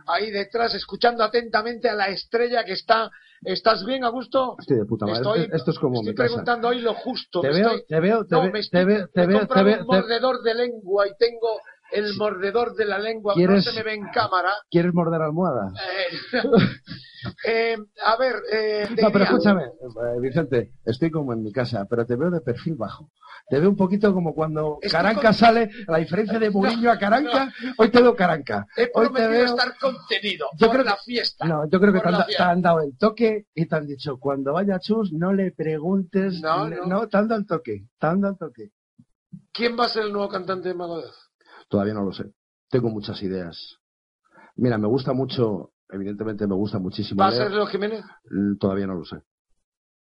ahí detrás, escuchando atentamente a la estrella que está. ¿Estás bien, Augusto? Estoy de puta madre. Estoy, esto, es como estoy mi casa. preguntando hoy lo justo. Te veo, estoy- te veo, te veo, te veo, te veo, un te- mordedor de lengua y tengo el mordedor de la lengua, no ¿Quieres- se me ve en cámara. ¿Quieres morder almohadas? Eh, eh, a ver, eh, No, pero escúchame, eh, Vicente, estoy como en mi casa, pero te veo de perfil bajo. Te veo un poquito como cuando Estoy Caranca con- sale, la diferencia de Mourinho a Caranca, hoy te veo Caranca. He Hoy te veo... estar contenido Yo por creo la fiesta. No, yo creo que te han, te dado el toque y te han dicho, cuando vaya Chus, no le preguntes, No, no. te han dado el toque, te han dado el toque. ¿Quién va a ser el nuevo cantante de Mago de Oz? Todavía no lo sé. Tengo muchas ideas. Mira, me gusta mucho, evidentemente me gusta muchísimo. ¿Va a ser Leo Jiménez? Todavía no lo sé.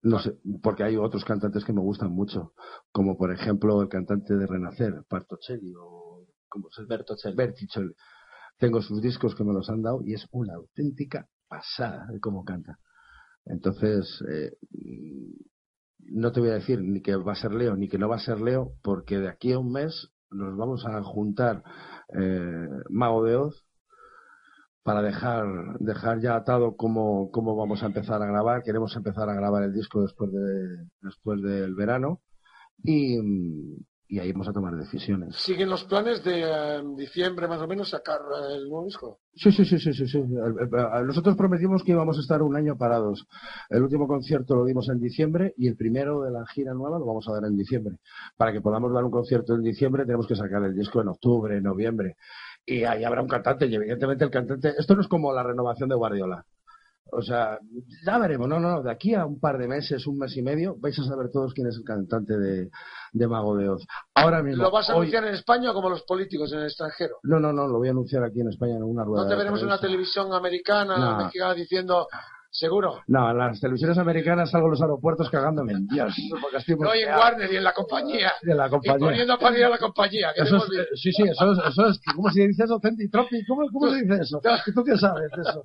No sé, porque hay otros cantantes que me gustan mucho, como por ejemplo el cantante de Renacer, Bartocelli o ¿cómo se Bertocelli. Berticelli. Tengo sus discos que me los han dado y es una auténtica pasada de cómo canta. Entonces, eh, no te voy a decir ni que va a ser Leo ni que no va a ser Leo, porque de aquí a un mes nos vamos a juntar eh, Mago de Oz para dejar, dejar ya atado cómo, cómo vamos a empezar a grabar. Queremos empezar a grabar el disco después, de, después del verano y, y ahí vamos a tomar decisiones. ¿Siguen los planes de eh, diciembre más o menos sacar eh, el nuevo disco? Sí, sí, sí, sí, sí, sí. El- el- Nosotros prometimos que íbamos a estar un año parados. El último concierto lo dimos en diciembre y el primero de la gira nueva lo vamos a dar en diciembre. Para que podamos dar un concierto en diciembre tenemos que sacar el disco en octubre, en noviembre. Y ahí habrá un cantante y evidentemente el cantante... Esto no es como la renovación de Guardiola. O sea, ya veremos, no, no, no, de aquí a un par de meses, un mes y medio, vais a saber todos quién es el cantante de, de Mago de Oz. Ahora mismo, ¿Lo vas a hoy- anunciar en España o como los políticos en el extranjero? No, no, no, lo voy a anunciar aquí en España en una rueda. ¿No te veremos en una televisión americana, No. mexicana, diciendo, seguro? No, en las televisiones americanas salgo a los aeropuertos cagándome en Dios. No, y en Warner y en la compañía. la Y poniendo a parir a la compañía. que Eso es, eh, sí, sí, eso es, eso es, ¿cómo se dice eso? Centritropic, ¿cómo, cómo se dice eso? ¿Y tú qué sabes de eso?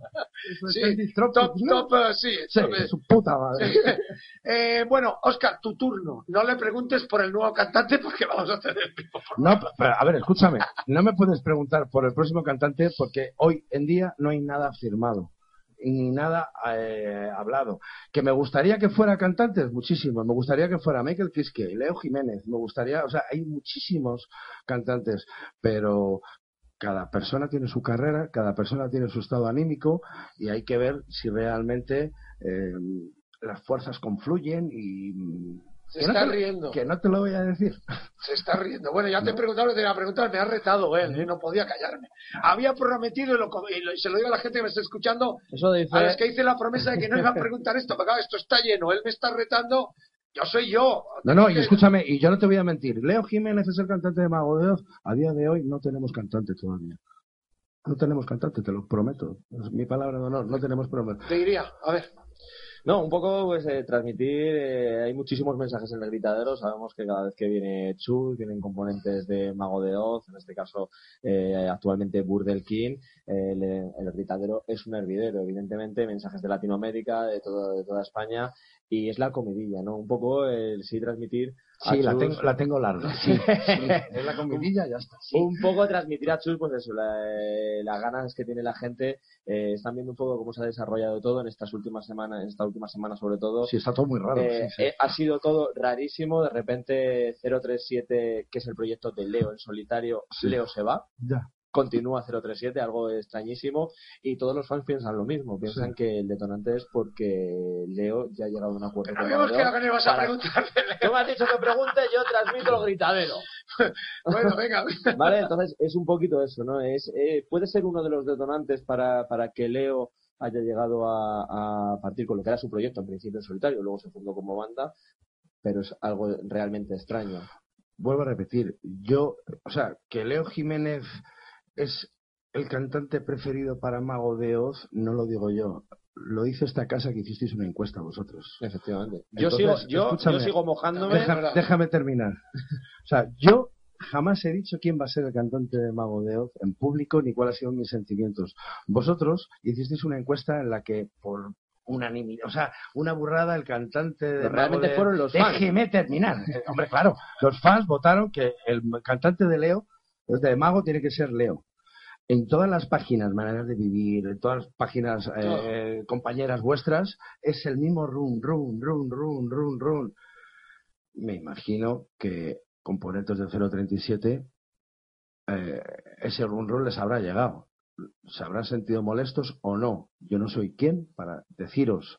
Eso es Sí, centritropic, Top, top, eh, sí. Sí, top, eh, su puta madre. sí. Eh, bueno, Oscar, tu turno. No le preguntes por el nuevo cantante porque vamos a tener tiempo. No, pero, a ver, escúchame, no me puedes preguntar por el próximo cantante porque hoy en día no hay nada firmado ni nada eh, hablado. Que me gustaría que fuera cantantes, muchísimo. Me gustaría que fuera Michael Kiske, Leo Jiménez. Me gustaría, o sea, hay muchísimos cantantes, pero cada persona tiene su carrera, cada persona tiene su estado anímico y hay que ver si realmente eh, las fuerzas confluyen y Se que no está te- riendo. que no te lo voy a decir. Se está riendo. Bueno, ya te he preguntado lo que te iba a preguntar. Me ha retado él, ¿eh? no podía callarme. Había prometido, y, lo, y lo- y se lo digo a la gente que me está escuchando, Eso dice. a los que hice la promesa de que no iba a preguntar esto, pero claro, esto está lleno. Él me está retando. Yo soy yo. No, no, y escúchame, y yo no te voy a mentir. Leo Jiménez es el cantante de Mago de Oz. A día de hoy no tenemos cantante todavía. No tenemos cantante, te lo prometo. Es mi palabra de honor, no tenemos prometo. Te diría, a ver. No, un poco pues eh, transmitir, eh, hay muchísimos mensajes en el gritadero, sabemos que cada vez que viene Chus, vienen componentes de Mago de Oz, en este caso eh, actualmente Burdel King, eh, el, el gritadero es un hervidero, evidentemente, mensajes de Latinoamérica, de, todo, de toda España, y es la comidilla, ¿no? Un poco el sí transmitir a Sí, la Chus- tengo, la tengo larga. Sí, sí. Es la comidilla, ya está. Sí. un poco transmitir a Chus, pues eso, la- eh, las ganas que tiene la gente. eh, están viendo un poco cómo se ha desarrollado todo en estas últimas semanas, en esta última semana sobre todo. Sí, está todo muy raro. Eh, eh, ha sido todo rarísimo. De repente 037, que es el proyecto de Leo en solitario. Leo se va. Ya. Continúa 037, algo extrañísimo. Y todos los fans piensan lo mismo. Piensan Sí. que el detonante es porque Leo ya ha llegado a un acuerdo con Habíamos Leo quedado que no ibas a para- preguntar. Tú me has dicho que pregunte, yo transmito el gritadero. Bueno, venga. ¿Vale? Entonces es un poquito eso, ¿no? Es, eh, puede ser uno de los detonantes para, para que Leo haya llegado a, a partir con lo que era su proyecto en principio en solitario, luego se fundó como banda, pero es algo realmente extraño. vuelvo a repetir, yo, o sea, que Leo Jiménez es el cantante preferido para Mago de Oz, no lo digo yo. Lo dice esta casa que hicisteis una encuesta vosotros. Efectivamente. Yo Entonces, sigo, yo, yo sigo mojándome. Déjame, déjame terminar. O sea, yo jamás he dicho quién va a ser el cantante de Mago de Oz en público ni cuáles han sido mis sentimientos. Vosotros hicisteis una encuesta en la que por unanimidad, o sea, una burrada el cantante de Pero Mago realmente de- fueron los fans. Déjeme terminar. Eh, hombre, claro, los fans votaron que el cantante de Leo, de Mago, tiene que ser Leo. En todas las páginas, maneras de vivir, en todas las páginas eh, compañeras vuestras, es el mismo run, run, run, run, run, run. Me imagino que componentes de 037 eh, ese run run les habrá llegado. ¿Se habrán sentido molestos o no? Yo no soy quien para deciros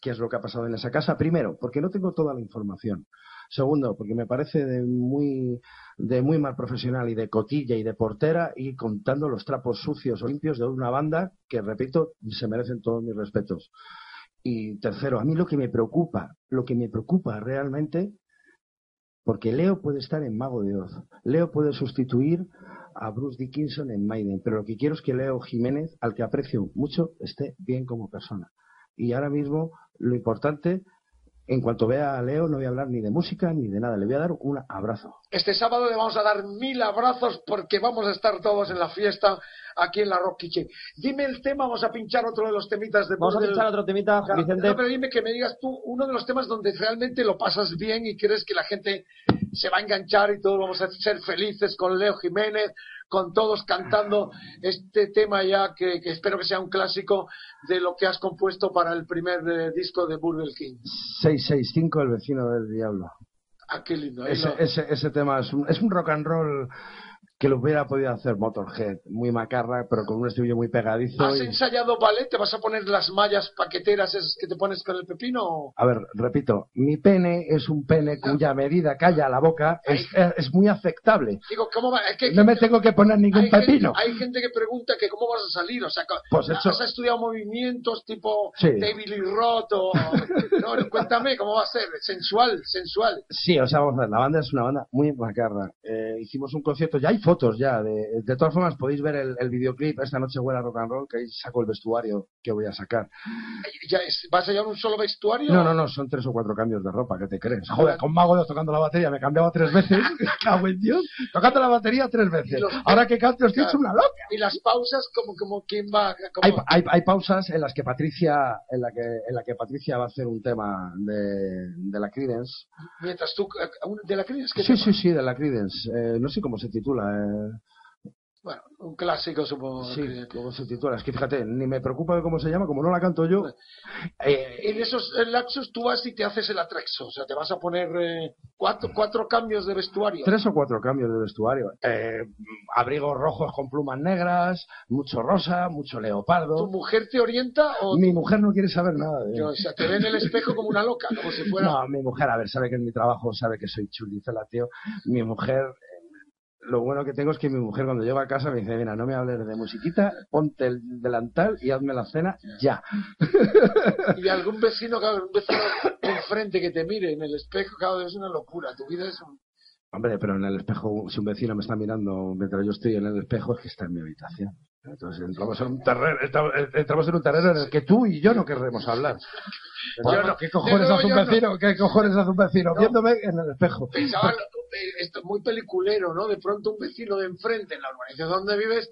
qué es lo que ha pasado en esa casa. Primero, porque no tengo toda la información. Segundo, porque me parece de muy, de muy mal profesional y de cotilla y de portera y contando los trapos sucios o limpios de una banda que, repito, se merecen todos mis respetos. Y tercero, a mí lo que me preocupa, lo que me preocupa realmente, porque Leo puede estar en Mago de Oz, Leo puede sustituir a Bruce Dickinson en Maiden, pero lo que quiero es que Leo Jiménez, al que aprecio mucho, esté bien como persona. Y ahora mismo lo importante, en cuanto vea a Leo, no voy a hablar ni de música ni de nada, le voy a dar un abrazo. Este sábado le vamos a dar mil abrazos porque vamos a estar todos en la fiesta aquí en la Rock Kitchen. Dime el tema, vamos a pinchar otro de los temitas de Vamos a pinchar otro temita, Vicente. no, pero dime que me digas tú uno de los temas donde realmente lo pasas bien y crees que la gente se va a enganchar y todos vamos a ser felices con Leo Jiménez, con todos cantando este tema ya que, que espero que sea un clásico de lo que has compuesto para el primer eh, disco de Burger King. 665, el vecino del diablo. Ah, qué lindo. Ese, lo- ese, ese tema es un, es un rock and roll que lo hubiera podido hacer Motorhead, muy macarra, pero con un estribillo muy pegadizo. ¿Has y- ensayado ballet? ¿Te vas a poner las mallas paqueteras esas que te pones con el pepino? A ver, repito, mi pene es un pene cuya medida calla la boca, es, es, es muy aceptable. Digo, ¿cómo va? Es que- No me tengo que poner ningún hay gente, pepino. hay gente que pregunta que cómo vas a salir, o sea, Pues eso- ¿has estudiado movimientos tipo Sí. David Lee Roth o... No, no, cuéntame, ¿cómo va a ser? Sensual, sensual. Sí, o sea, vamos a ver, la banda es una banda muy macarra. Eh, hicimos un concierto, ya hay fotos ya. De, de todas formas, podéis ver el, el videoclip esta noche huele a rock and roll, que ahí saco el vestuario que voy a sacar. Ya es- ¿Vas a llevar un solo vestuario? No, no, no, son tres o cuatro cambios de ropa, ¿qué te crees? Joder, con Mago de Oz tocando la batería me cambiaba tres veces. Cago en Dios. Tocando la batería tres veces. Los- Ahora que canto estoy hecho una loca. Y las pausas, como, como quién va... como- Hay, hay, hay pausas en las que Patricia en la que en la que Patricia va a hacer un tema de, de la Creedence. Mientras tú... eh, ¿De la que Sí, sí, sí, de la Creedence. Eh, no sé cómo se titula. Bueno, un clásico supongo. Sí, que- cómo se titula. Es que fíjate, ni me preocupa de cómo se llama, como no la canto yo. eh, En esos lapsos tú vas y te haces el atrexo, o sea, te vas a poner eh, cuatro, cuatro cambios de vestuario. tres o cuatro cambios de vestuario. Eh, abrigos rojos con plumas negras, mucho rosa, mucho ¿Tu leopardo. mujer te orienta o Mi mujer no quiere saber nada de o sea, te ve en el espejo como una loca, como si fuera... No, mi mujer, a ver, sabe que en mi trabajo sabe que soy chulifela, tío. Mi mujer, lo bueno que tengo es que mi mujer cuando llego a casa me dice, mira, no me hables de musiquita, ponte el delantal y hazme la cena ya. Y algún vecino, un vecino enfrente que te mire en el espejo, claro, es una locura. Tu vida es un... Hombre, pero en el espejo, si un vecino me está mirando mientras yo estoy en el espejo, es que está en mi habitación. Entonces entramos en un terreno, entramos en un terreno en el que tú y yo no querremos hablar. Yo no. ¿Qué cojones hace un yo no. vecino? ¿Qué cojones hace un vecino? No. Viéndome en el espejo. Pensaba, eh, esto es muy peliculero, ¿no? De pronto un vecino de enfrente en la urbanización donde vives,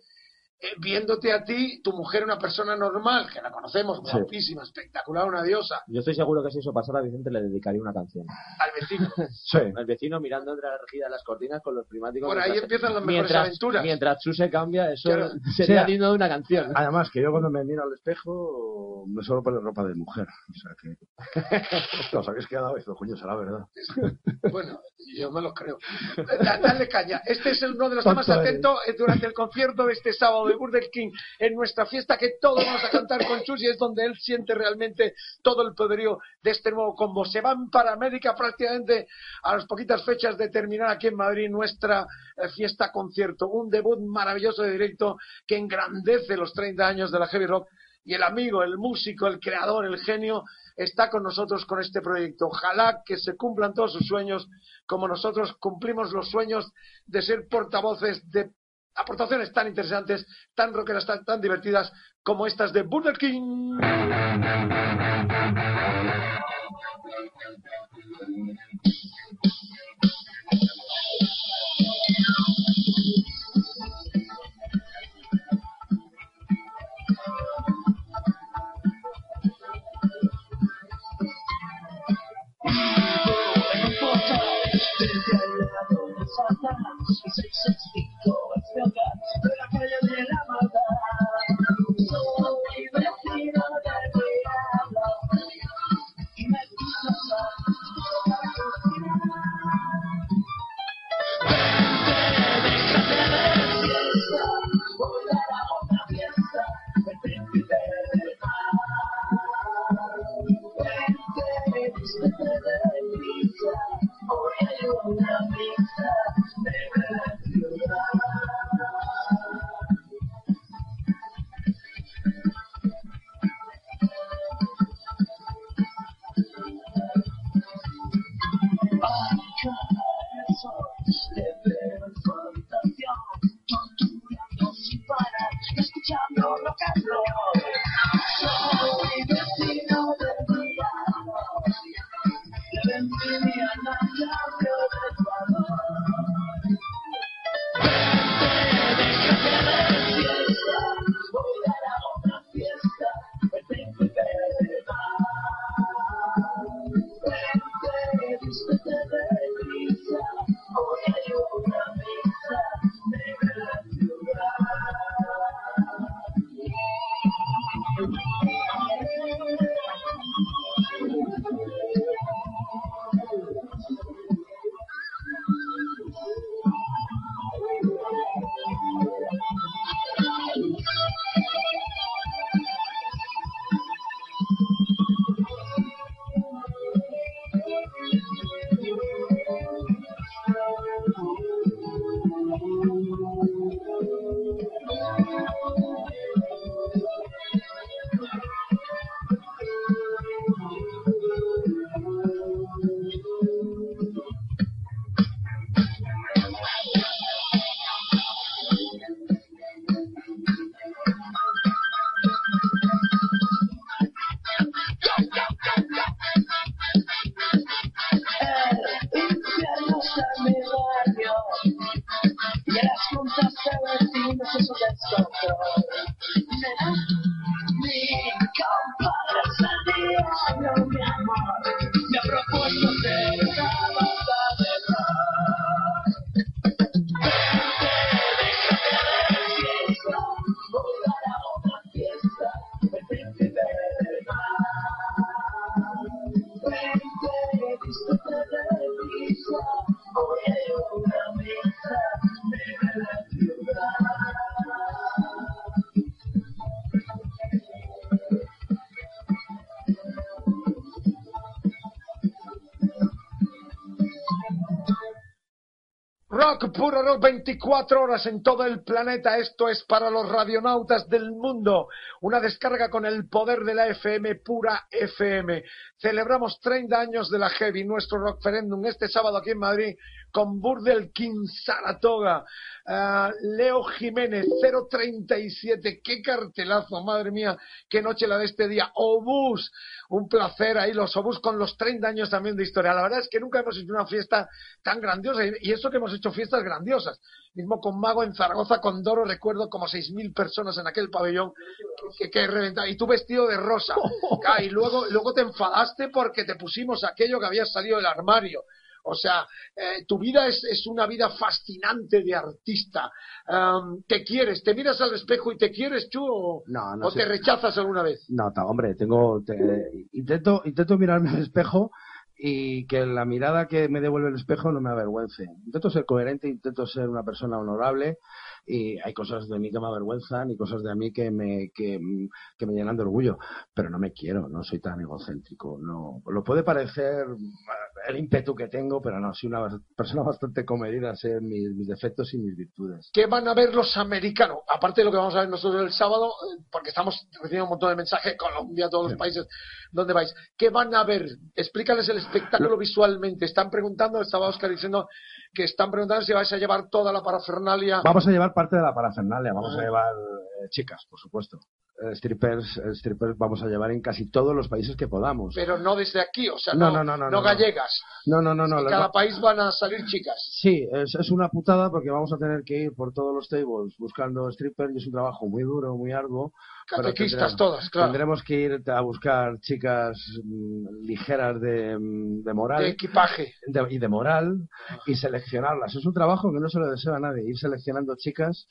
viéndote a ti, tu mujer una persona normal, que la conocemos, Sí. guapísima, espectacular, una diosa, Yo estoy seguro que si eso pasara, Vicente le dedicaría una canción. al vecino. Sí. El vecino mirando entre la regida de las cortinas con los primáticos. Por ahí mientras- empiezan las mejores mientras, aventuras. Mientras Chu se cambia, eso Claro. sería digno de una canción. Además, que yo cuando me miro al espejo me suelo poner ropa de mujer. O sea que. Os habéis quedado digo, coño, será verdad. Bueno, yo me lo creo. Da- Dale caña. Este es uno de los temas atentos eh, durante el concierto de este sábado de Burger King en nuestra fiesta que todos vamos a cantar con Chus y es donde él siente realmente todo el poderío de este nuevo combo. Se van para América prácticamente a las poquitas fechas de terminar aquí en Madrid nuestra eh, fiesta concierto. Un debut maravilloso de directo que engrandece los 30 años de la heavy rock y el amigo, el músico, el creador, el genio, está con nosotros con este proyecto. Ojalá que se cumplan todos sus sueños, como nosotros cumplimos los sueños de ser portavoces de aportaciones tan interesantes, tan rockeras, tan, tan divertidas como estas de Burger King. En un portal. Desde al lado de Satanás Show me. Rock, puro rock, 24 horas en todo el planeta. Esto es para los radionautas del mundo. Una descarga con el poder de la FM, pura FM. Celebramos 30 años de la Heavy, nuestro rockferendum, este sábado aquí en Madrid, con Burdel King Saratoga, ah, Leo Jiménez, 037. Qué cartelazo, madre mía, qué noche la de este día. Obús, un placer ahí, los Obús con los 30 años también de historia. La verdad es que nunca hemos hecho una fiesta tan grandiosa y y eso que hemos hecho fiestas grandiosas. Mismo con Mago en Zaragoza, con Doro, recuerdo como 6.000 personas en aquel pabellón que, que reventaba. Y tú vestido de rosa. Ah, y luego, luego te enfadaste porque te pusimos aquello que había salido del armario. O sea, eh, tu vida es, es una vida fascinante de artista. Am, ¿Te quieres? ¿Te miras al espejo y te quieres, Chu? ¿O, No, no o te rechazas alguna vez? No, hombre, tengo, te- intento, intento mirarme al espejo y que la mirada que me devuelve el espejo no me avergüence. Intento ser coherente, intento ser una persona honorable y hay cosas de mí que me avergüenzan y cosas de mí que me, que, que me llenan de orgullo, pero no me quiero, no soy tan egocéntrico, no. Lo puede parecer, el ímpetu que tengo, pero no, soy una persona bastante comedida, sé mis, mis defectos y mis virtudes. ¿Qué van a ver los americanos? Aparte de lo que vamos a ver nosotros el sábado, eh, porque estamos recibiendo un montón de mensajes, Colombia, todos los países donde vais. ¿Qué van a ver? Explícales el espectáculo visualmente. Están preguntando, estaba Oscar diciendo que están preguntando si vais a llevar toda la parafernalia. Vamos a llevar parte de la parafernalia, vamos a llevar eh, chicas, por supuesto. Eh, strippers, eh, strippers vamos a llevar en casi todos los países que podamos. Pero no desde aquí, o sea, No, no, no, no, no, gallegas. No, no, no, no. En las cada país van a salir chicas. Sí, es, es una putada porque vamos a tener que ir por todos los tables buscando strippers y es un trabajo muy duro, muy arduo. Catequistas tendremos- todas, claro. Tendremos que ir a buscar chicas mm, ligeras de, mm, de moral De equipaje. de- y de moral y seleccionarlas. Es un trabajo que no se lo desea a nadie, ir seleccionando chicas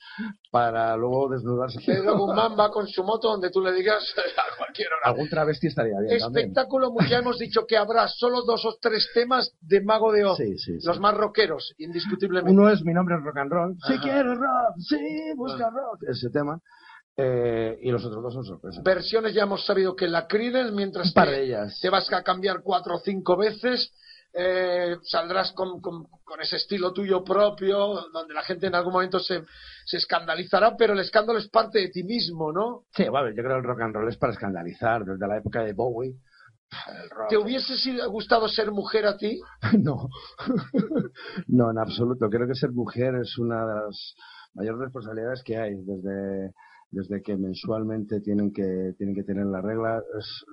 para luego desnudarse. Pedro Guzmán va con su moto donde tú le digas a cualquier hora. Algún travesti estaría bien también. Espectáculo, ya hemos dicho que habrá solo dos o tres temas de Mago de Oz. Sí, sí, sí. Los más rockeros, indiscutiblemente. Uno es Mi nombre es rock and roll. Si quieres rock, sí, busca rock. Ese tema. Eh, y los otros dos son sorpresas. Versiones ya hemos sabido que la Creedence, mientras Un par que de ellas. te vas a cambiar cuatro o cinco veces. eh, saldrás con, con- con ese estilo tuyo propio, donde la gente en algún momento se, se escandalizará, pero el escándalo es parte de ti mismo, ¿no? Sí, bueno, yo creo que el rock and roll es para escandalizar. Desde la época de Bowie. ¿Te hubiese sido- gustado ser mujer a ti? No. no, en absoluto. Creo que ser mujer es una de las mayores responsabilidades que hay desde desde que mensualmente tienen que tienen que tener la regla es,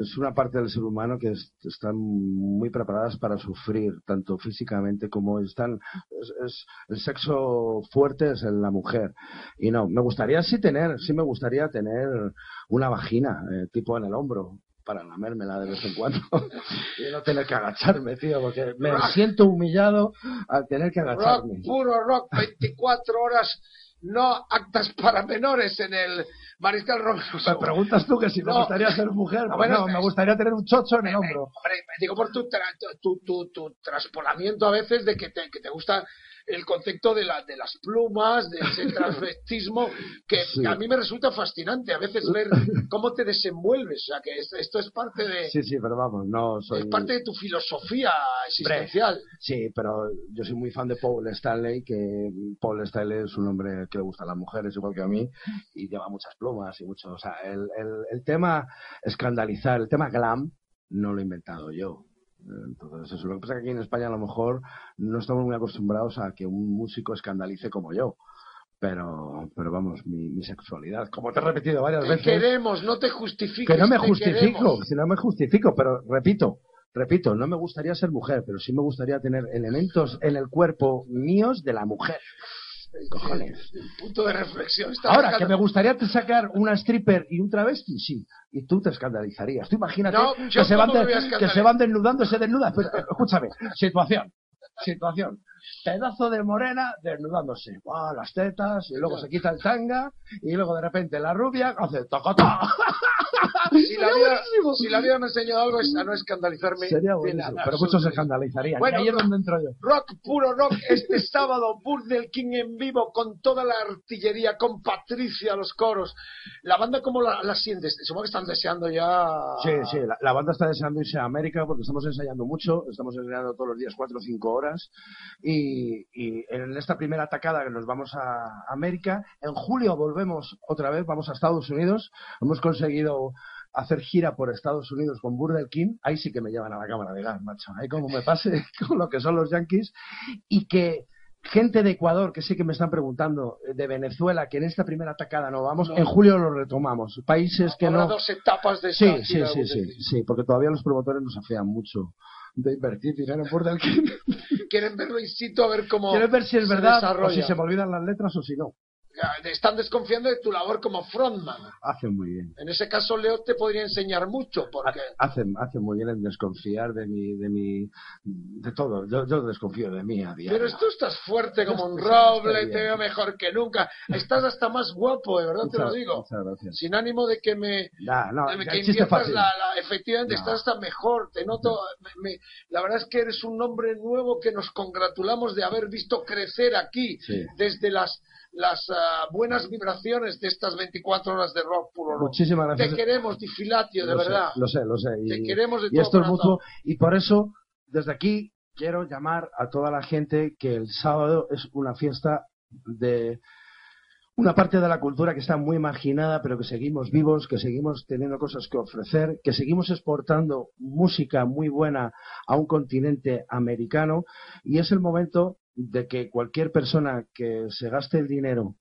es una parte del ser humano que es- están muy preparadas para sufrir tanto físicamente como están es, es- el sexo fuerte es en la mujer y no me gustaría sí tener sí me gustaría tener una vagina eh, tipo en el hombro para lamérmela de vez en cuando y no tener que agacharme, tío, porque me Rock. siento humillado al tener que Rock, agacharme. puro rock, 24 horas, no actas para menores en el Mariscal Rock. Me preguntas tú que si me No. gustaría ser mujer, No, pues no, me gustaría tener un chocho en el hombro. Hombre, digo por tu, tra- tu, tu, tu traspolamiento a veces de que te, que te gusta el concepto de, la, de las plumas, de ese transvestismo, que, Sí. que a mí me resulta fascinante a veces ver cómo te desenvuelves. O sea, que es- esto es parte de, Sí, sí, pero vamos, no soy... es parte de tu filosofía existencial. Sí, pero yo soy muy fan de Paul Stanley, que Paul Stanley es un hombre que le gusta a las mujeres igual que a mí y lleva muchas plumas y mucho, o sea, el, el, el tema escandalizar, el tema glam, no lo he inventado yo. Entonces, eso. Lo que pasa es que aquí en España a lo mejor no estamos muy acostumbrados a que un músico escandalice como yo. Pero, pero vamos, mi, mi sexualidad, como te he repetido varias Te veces, queremos, no te justifiques. que no me justifico, si no me justifico, pero repito, repito, no me gustaría ser mujer, pero sí me gustaría tener elementos en el cuerpo míos de la mujer. Cojones. Punto de reflexión. Está Ahora, que me gustaría te sacar una stripper y un travesti, sí. Y tú te escandalizarías. Tú imagínate No, que, se van de- que se van desnudando, se desnuda. Pero, eh, escúchame, situación. Situación. Pedazo de morena desnudándose. Buah, las tetas, y luego se quita el tanga, y luego de repente la rubia hace tocota. Si la, vida, si la vida me ha enseñado algo es a no escandalizarme. Sería buenísimo. nada, Pero muchos se escandalizarían. Bueno, ahí es donde entro yo. Rock, puro rock, este sábado, Burdel King en vivo, con toda la artillería, con Patricia los coros. La banda, ¿cómo la, la sientes? Supongo que están deseando ya... Sí, sí, la, la banda está deseando irse a América porque estamos ensayando mucho, estamos ensayando todos los días cuatro o cinco horas y, y en esta primera atacada que nos vamos a América, en julio volvemos otra vez, vamos a Estados Unidos, hemos conseguido hacer gira por Estados Unidos con Burdel King, ahí sí que me llevan a la cámara de gas, macho, ahí como me pase con lo que son los Yankees. Y que gente de Ecuador que sí que me están preguntando, de Venezuela, que en esta primera atacada no vamos, No. en julio lo retomamos, países que Habrá no... dos etapas de Sí, esta sí, sí, sí, sí, porque todavía los promotores nos afean mucho de invertir dinero en Burdel King. Quieren verlo in situ a ver cómo Quiero ver si es se verdad o si se me olvidan las letras o si no. Están desconfiando de tu labor como frontman. Hacen muy bien. En ese caso, Leo te podría enseñar mucho, porque... Hacen, hacen muy bien en desconfiar de mi, de mi, de todo. Yo, yo desconfío de mí a diario. Pero tú estás fuerte como un roble, te veo mejor que nunca. Estás hasta más guapo, de verdad te lo digo. Muchas gracias. Sin ánimo de que me... Nah, no, de que inviertas la, la- efectivamente estás hasta mejor te noto me- me- la verdad es que eres un hombre nuevo que nos congratulamos de haber visto crecer aquí Sí. desde las las ah, buenas vibraciones de estas 24 horas de rock puro rock Muchísimas te gracias. queremos Difilatio de Lo sé, verdad lo sé, lo sé. Y, Te queremos de y todo esto es corazón. mutuo. Y por eso desde aquí quiero llamar a toda la gente que el sábado es una fiesta de una parte de la cultura que está muy marginada, pero que seguimos vivos, que seguimos teniendo cosas que ofrecer, que seguimos exportando música muy buena a un continente americano y es el momento de que cualquier persona que se gaste el dinero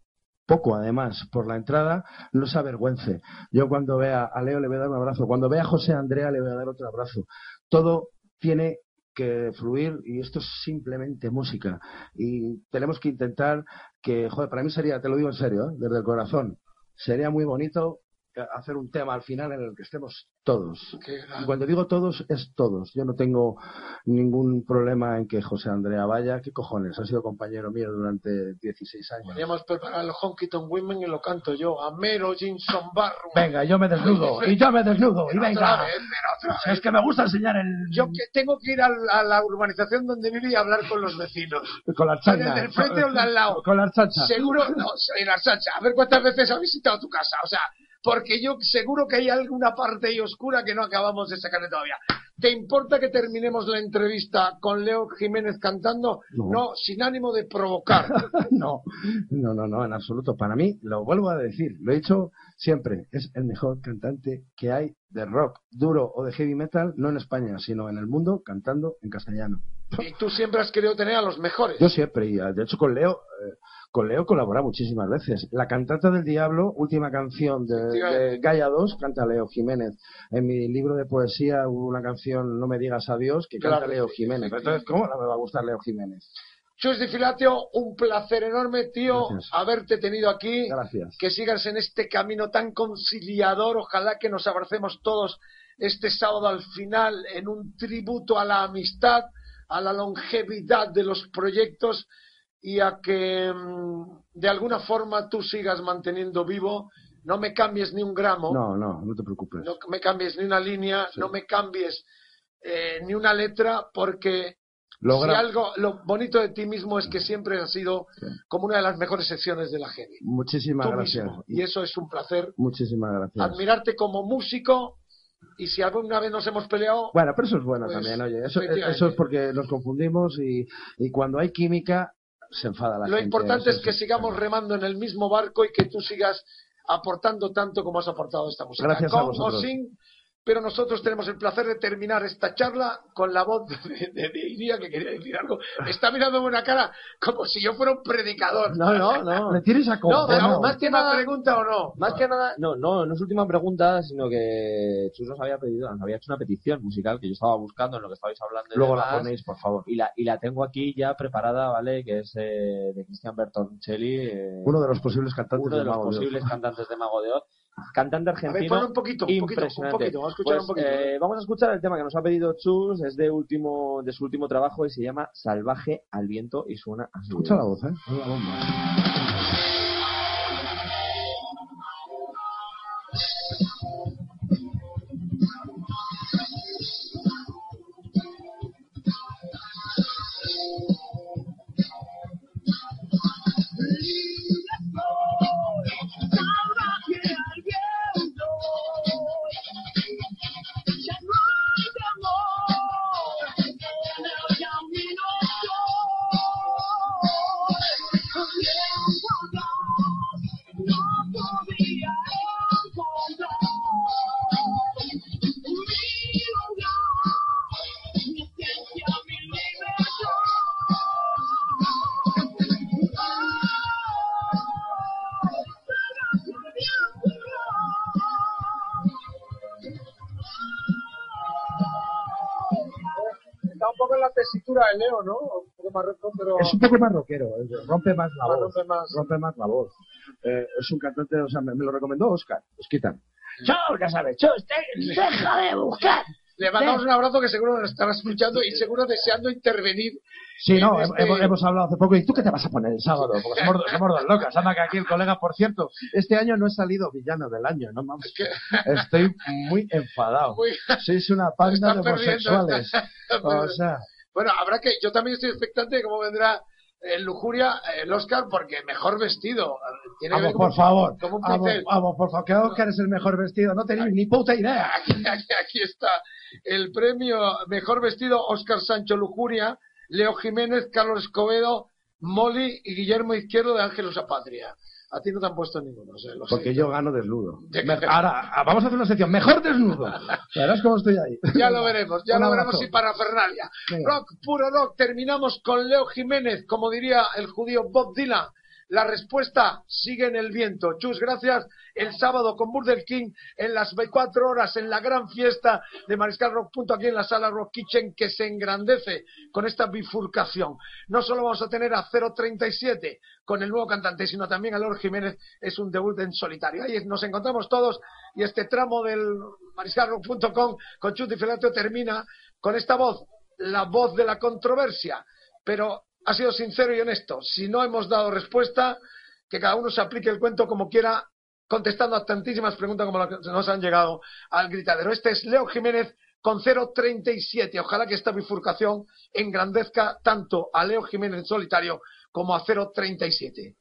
poco además por la entrada, no se avergüence. Yo cuando vea a Leo le voy a dar un abrazo, cuando vea a José Andrea le voy a dar otro abrazo. Todo tiene que fluir y esto es simplemente música. Y tenemos que intentar que, joder, para mí sería, te lo digo en serio, ¿eh? desde el corazón, sería muy bonito hacer un tema al final en el que estemos todos. Y cuando digo todos, es todos. Yo no tengo ningún problema en que José Andrea vaya. ¿Qué cojones? Ha sido compañero mío durante 16 años. Podríamos preparar el Honky Tonk Women y lo canto yo. Amero Jinson Barro. Venga, yo me desnudo. Y yo me desnudo. Y venga. otra vez, pero otra vez. es que me gusta enseñar el... Yo que tengo que ir al- a, la urbanización donde vive y hablar con los vecinos. Con la ¿El chacha. del frente o de al lado? Con la chacha. Seguro, no, soy la Sacha. A ver cuántas veces ha visitado tu casa. O sea, porque yo seguro que hay alguna parte ahí oscura que no acabamos de sacarle todavía. ¿Te importa que terminemos la entrevista con Leo Jiménez cantando? No. sin ánimo de provocar. No, no, no, no, en absoluto. Para mí, lo vuelvo a decir, lo he dicho siempre, es el mejor cantante que hay de rock duro o de heavy metal, no en España, sino en el mundo, cantando en castellano. Y tú siempre has querido tener a los mejores. Yo siempre, y de hecho con Leo, eh, con Leo colabora muchísimas veces. La cantata del diablo, última canción de, de Gaia 2, canta Leo Jiménez. En mi libro de poesía hubo una canción, No me digas adiós, que canta Claro, Leo Jiménez. Entonces, ¿cómo no me va a gustar Leo Jiménez? Chus de Filatio, un placer enorme, tío, Gracias. haberte tenido aquí. Gracias. Que sigas en este camino tan conciliador. Ojalá que nos abracemos todos este sábado al final en un tributo a la amistad, a la longevidad de los proyectos y a que mm, de alguna forma tú sigas manteniendo vivo. No me cambies ni un gramo. No, no, no te preocupes. no me cambies ni una línea, no me cambies eh, ni una letra, porque Logra- si algo, lo bonito de ti mismo es que siempre has sido como una de las mejores secciones de la heavy. Muchísimas Tú gracias. mismo. Y eso es un placer. Muchísimas gracias. Admirarte como músico y si alguna vez nos hemos peleado, Bueno, pero eso es bueno Pues, también, oye. Eso, eso es porque nos confundimos y, y cuando hay química se enfada la lo gente. importante Eso es que sigamos remando en el mismo barco y que tú sigas aportando tanto como has aportado esta música. Gracias a Con vosotros. o sin, pero nosotros tenemos el placer de terminar esta charla con la voz de, de, de Iria, que quería decir algo. Me está mirando con una cara como si yo fuera un predicador. No, no, no. ¿Le tienes a No, pero más más que nada- pregunta o no. Más que nada, no, no, no es última pregunta, sino que Chus nos había pedido, nos había hecho una petición musical que yo estaba buscando en lo que estabais hablando. y Luego la ponéis, por favor. Y la, y la tengo aquí ya preparada, ¿vale? Que es eh, de Cristian Bertoncelli. eh, Uno de los posibles cantantes uno de los Mago de Oz. posibles cantantes de Mago de Oz. Cantante A ver, argentino. pon un poquito, un poquito, un impresionante. poquito. Vamos a escuchar Pues, un poquito. eh, vamos a escuchar el tema que nos ha pedido Chus, es de último, de su último trabajo y se llama Salvaje al viento y suena así. Escucha la voz, ¿eh? Una bomba. Leo, ¿no? Un poco más pero... Es un poco más rockero, eh, rompe más la Más voz. rompe más. Rompe más la voz. Eh, es un cantante, o sea, me, me lo recomendó Oscar. Os quitan. Chus, ya sabes, Chus, te- deja de buscar. Le mandamos un abrazo que seguro nos estará escuchando y seguro deseando intervenir. Sí, no, este- hemos, hemos hablado hace poco. ¿Y tú qué te vas a poner el sábado? Porque somos, somos dos locas. Anda que aquí el colega, por cierto, este año no he salido villano del año, no mames. Estoy muy enfadado. Muy- Sois una panda Están de perdiendo. homosexuales. O sea, Bueno, habrá que. Yo también estoy expectante de cómo vendrá en Lujuria el Oscar, porque mejor vestido. Tiene que vamos, ver como- por favor. Como un Vamos, vamos, por favor. Que Oscar es el mejor vestido. No tenéis ni puta idea. Aquí, aquí- aquí está el premio Mejor Vestido Oscar Sancho Lujuria, Leo Jiménez, Carlos Escobedo, Molly y Guillermo Izquierdo de Ángelos a Patria. A ti no te han puesto ninguno. lo Porque siento. yo gano desnudo. Ahora, ah, vamos a hacer una sección. Mejor desnudo. Verás cómo estoy ahí. Ya lo veremos, ya lo veremos y para Fernalia. Venga. Rock, puro rock. Terminamos con Leo Jiménez, como diría el judío Bob Dylan. La respuesta sigue en el viento. Chus, gracias. El sábado con Burger King en las 24 horas en la gran fiesta de Mariscal aquí en la sala Rock Kitchen que se engrandece con esta bifurcación. No solo vamos a tener a 037 con el nuevo cantante, sino también a Leo Jiménez. Es un debut en solitario. Ahí nos encontramos todos y este tramo del mariscalrock.com con Chus Di Filato termina con esta voz, la voz de la controversia. Pero ha sido sincero y honesto. Si no hemos dado respuesta, que cada uno se aplique el cuento como quiera, contestando a tantísimas preguntas como las que nos han llegado al gritadero. Este es Leo Jiménez con 037. Ojalá que esta bifurcación engrandezca tanto a Leo Jiménez en solitario como a 037.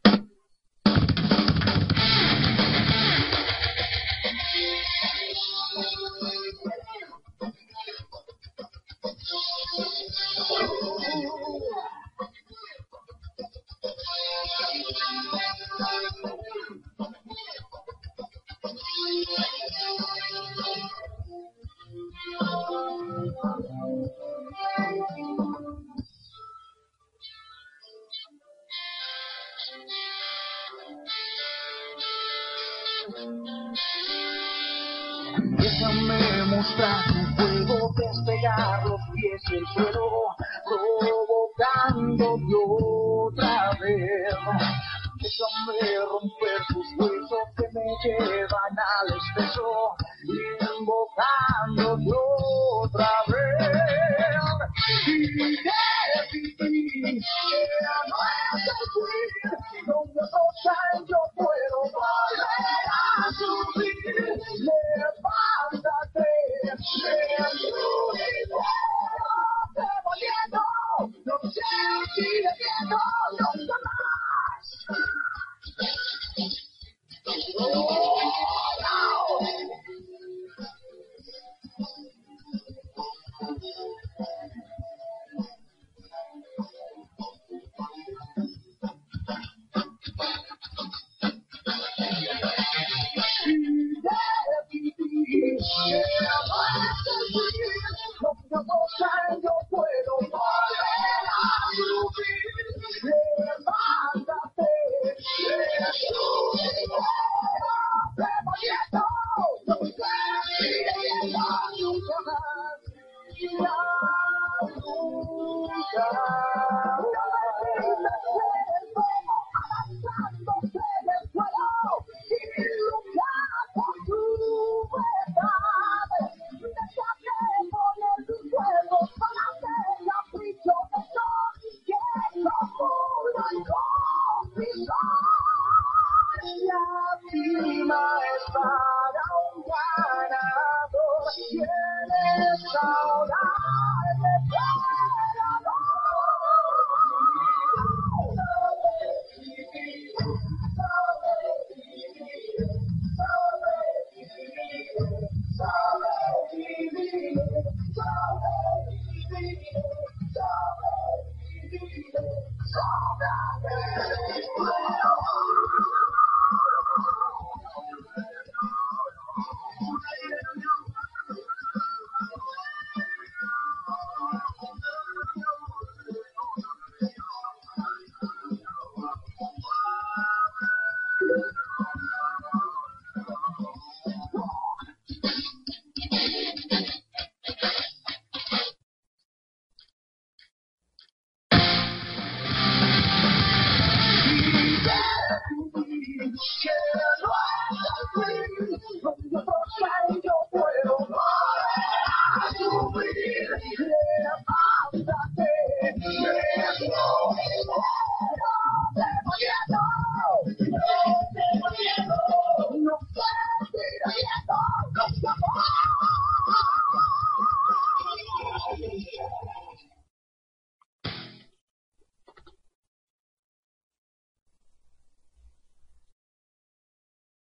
Los pies del suelo, provocándote otra vez. Déjame romper tus huesos que me llevan al espeso, invocándote otra vez. Y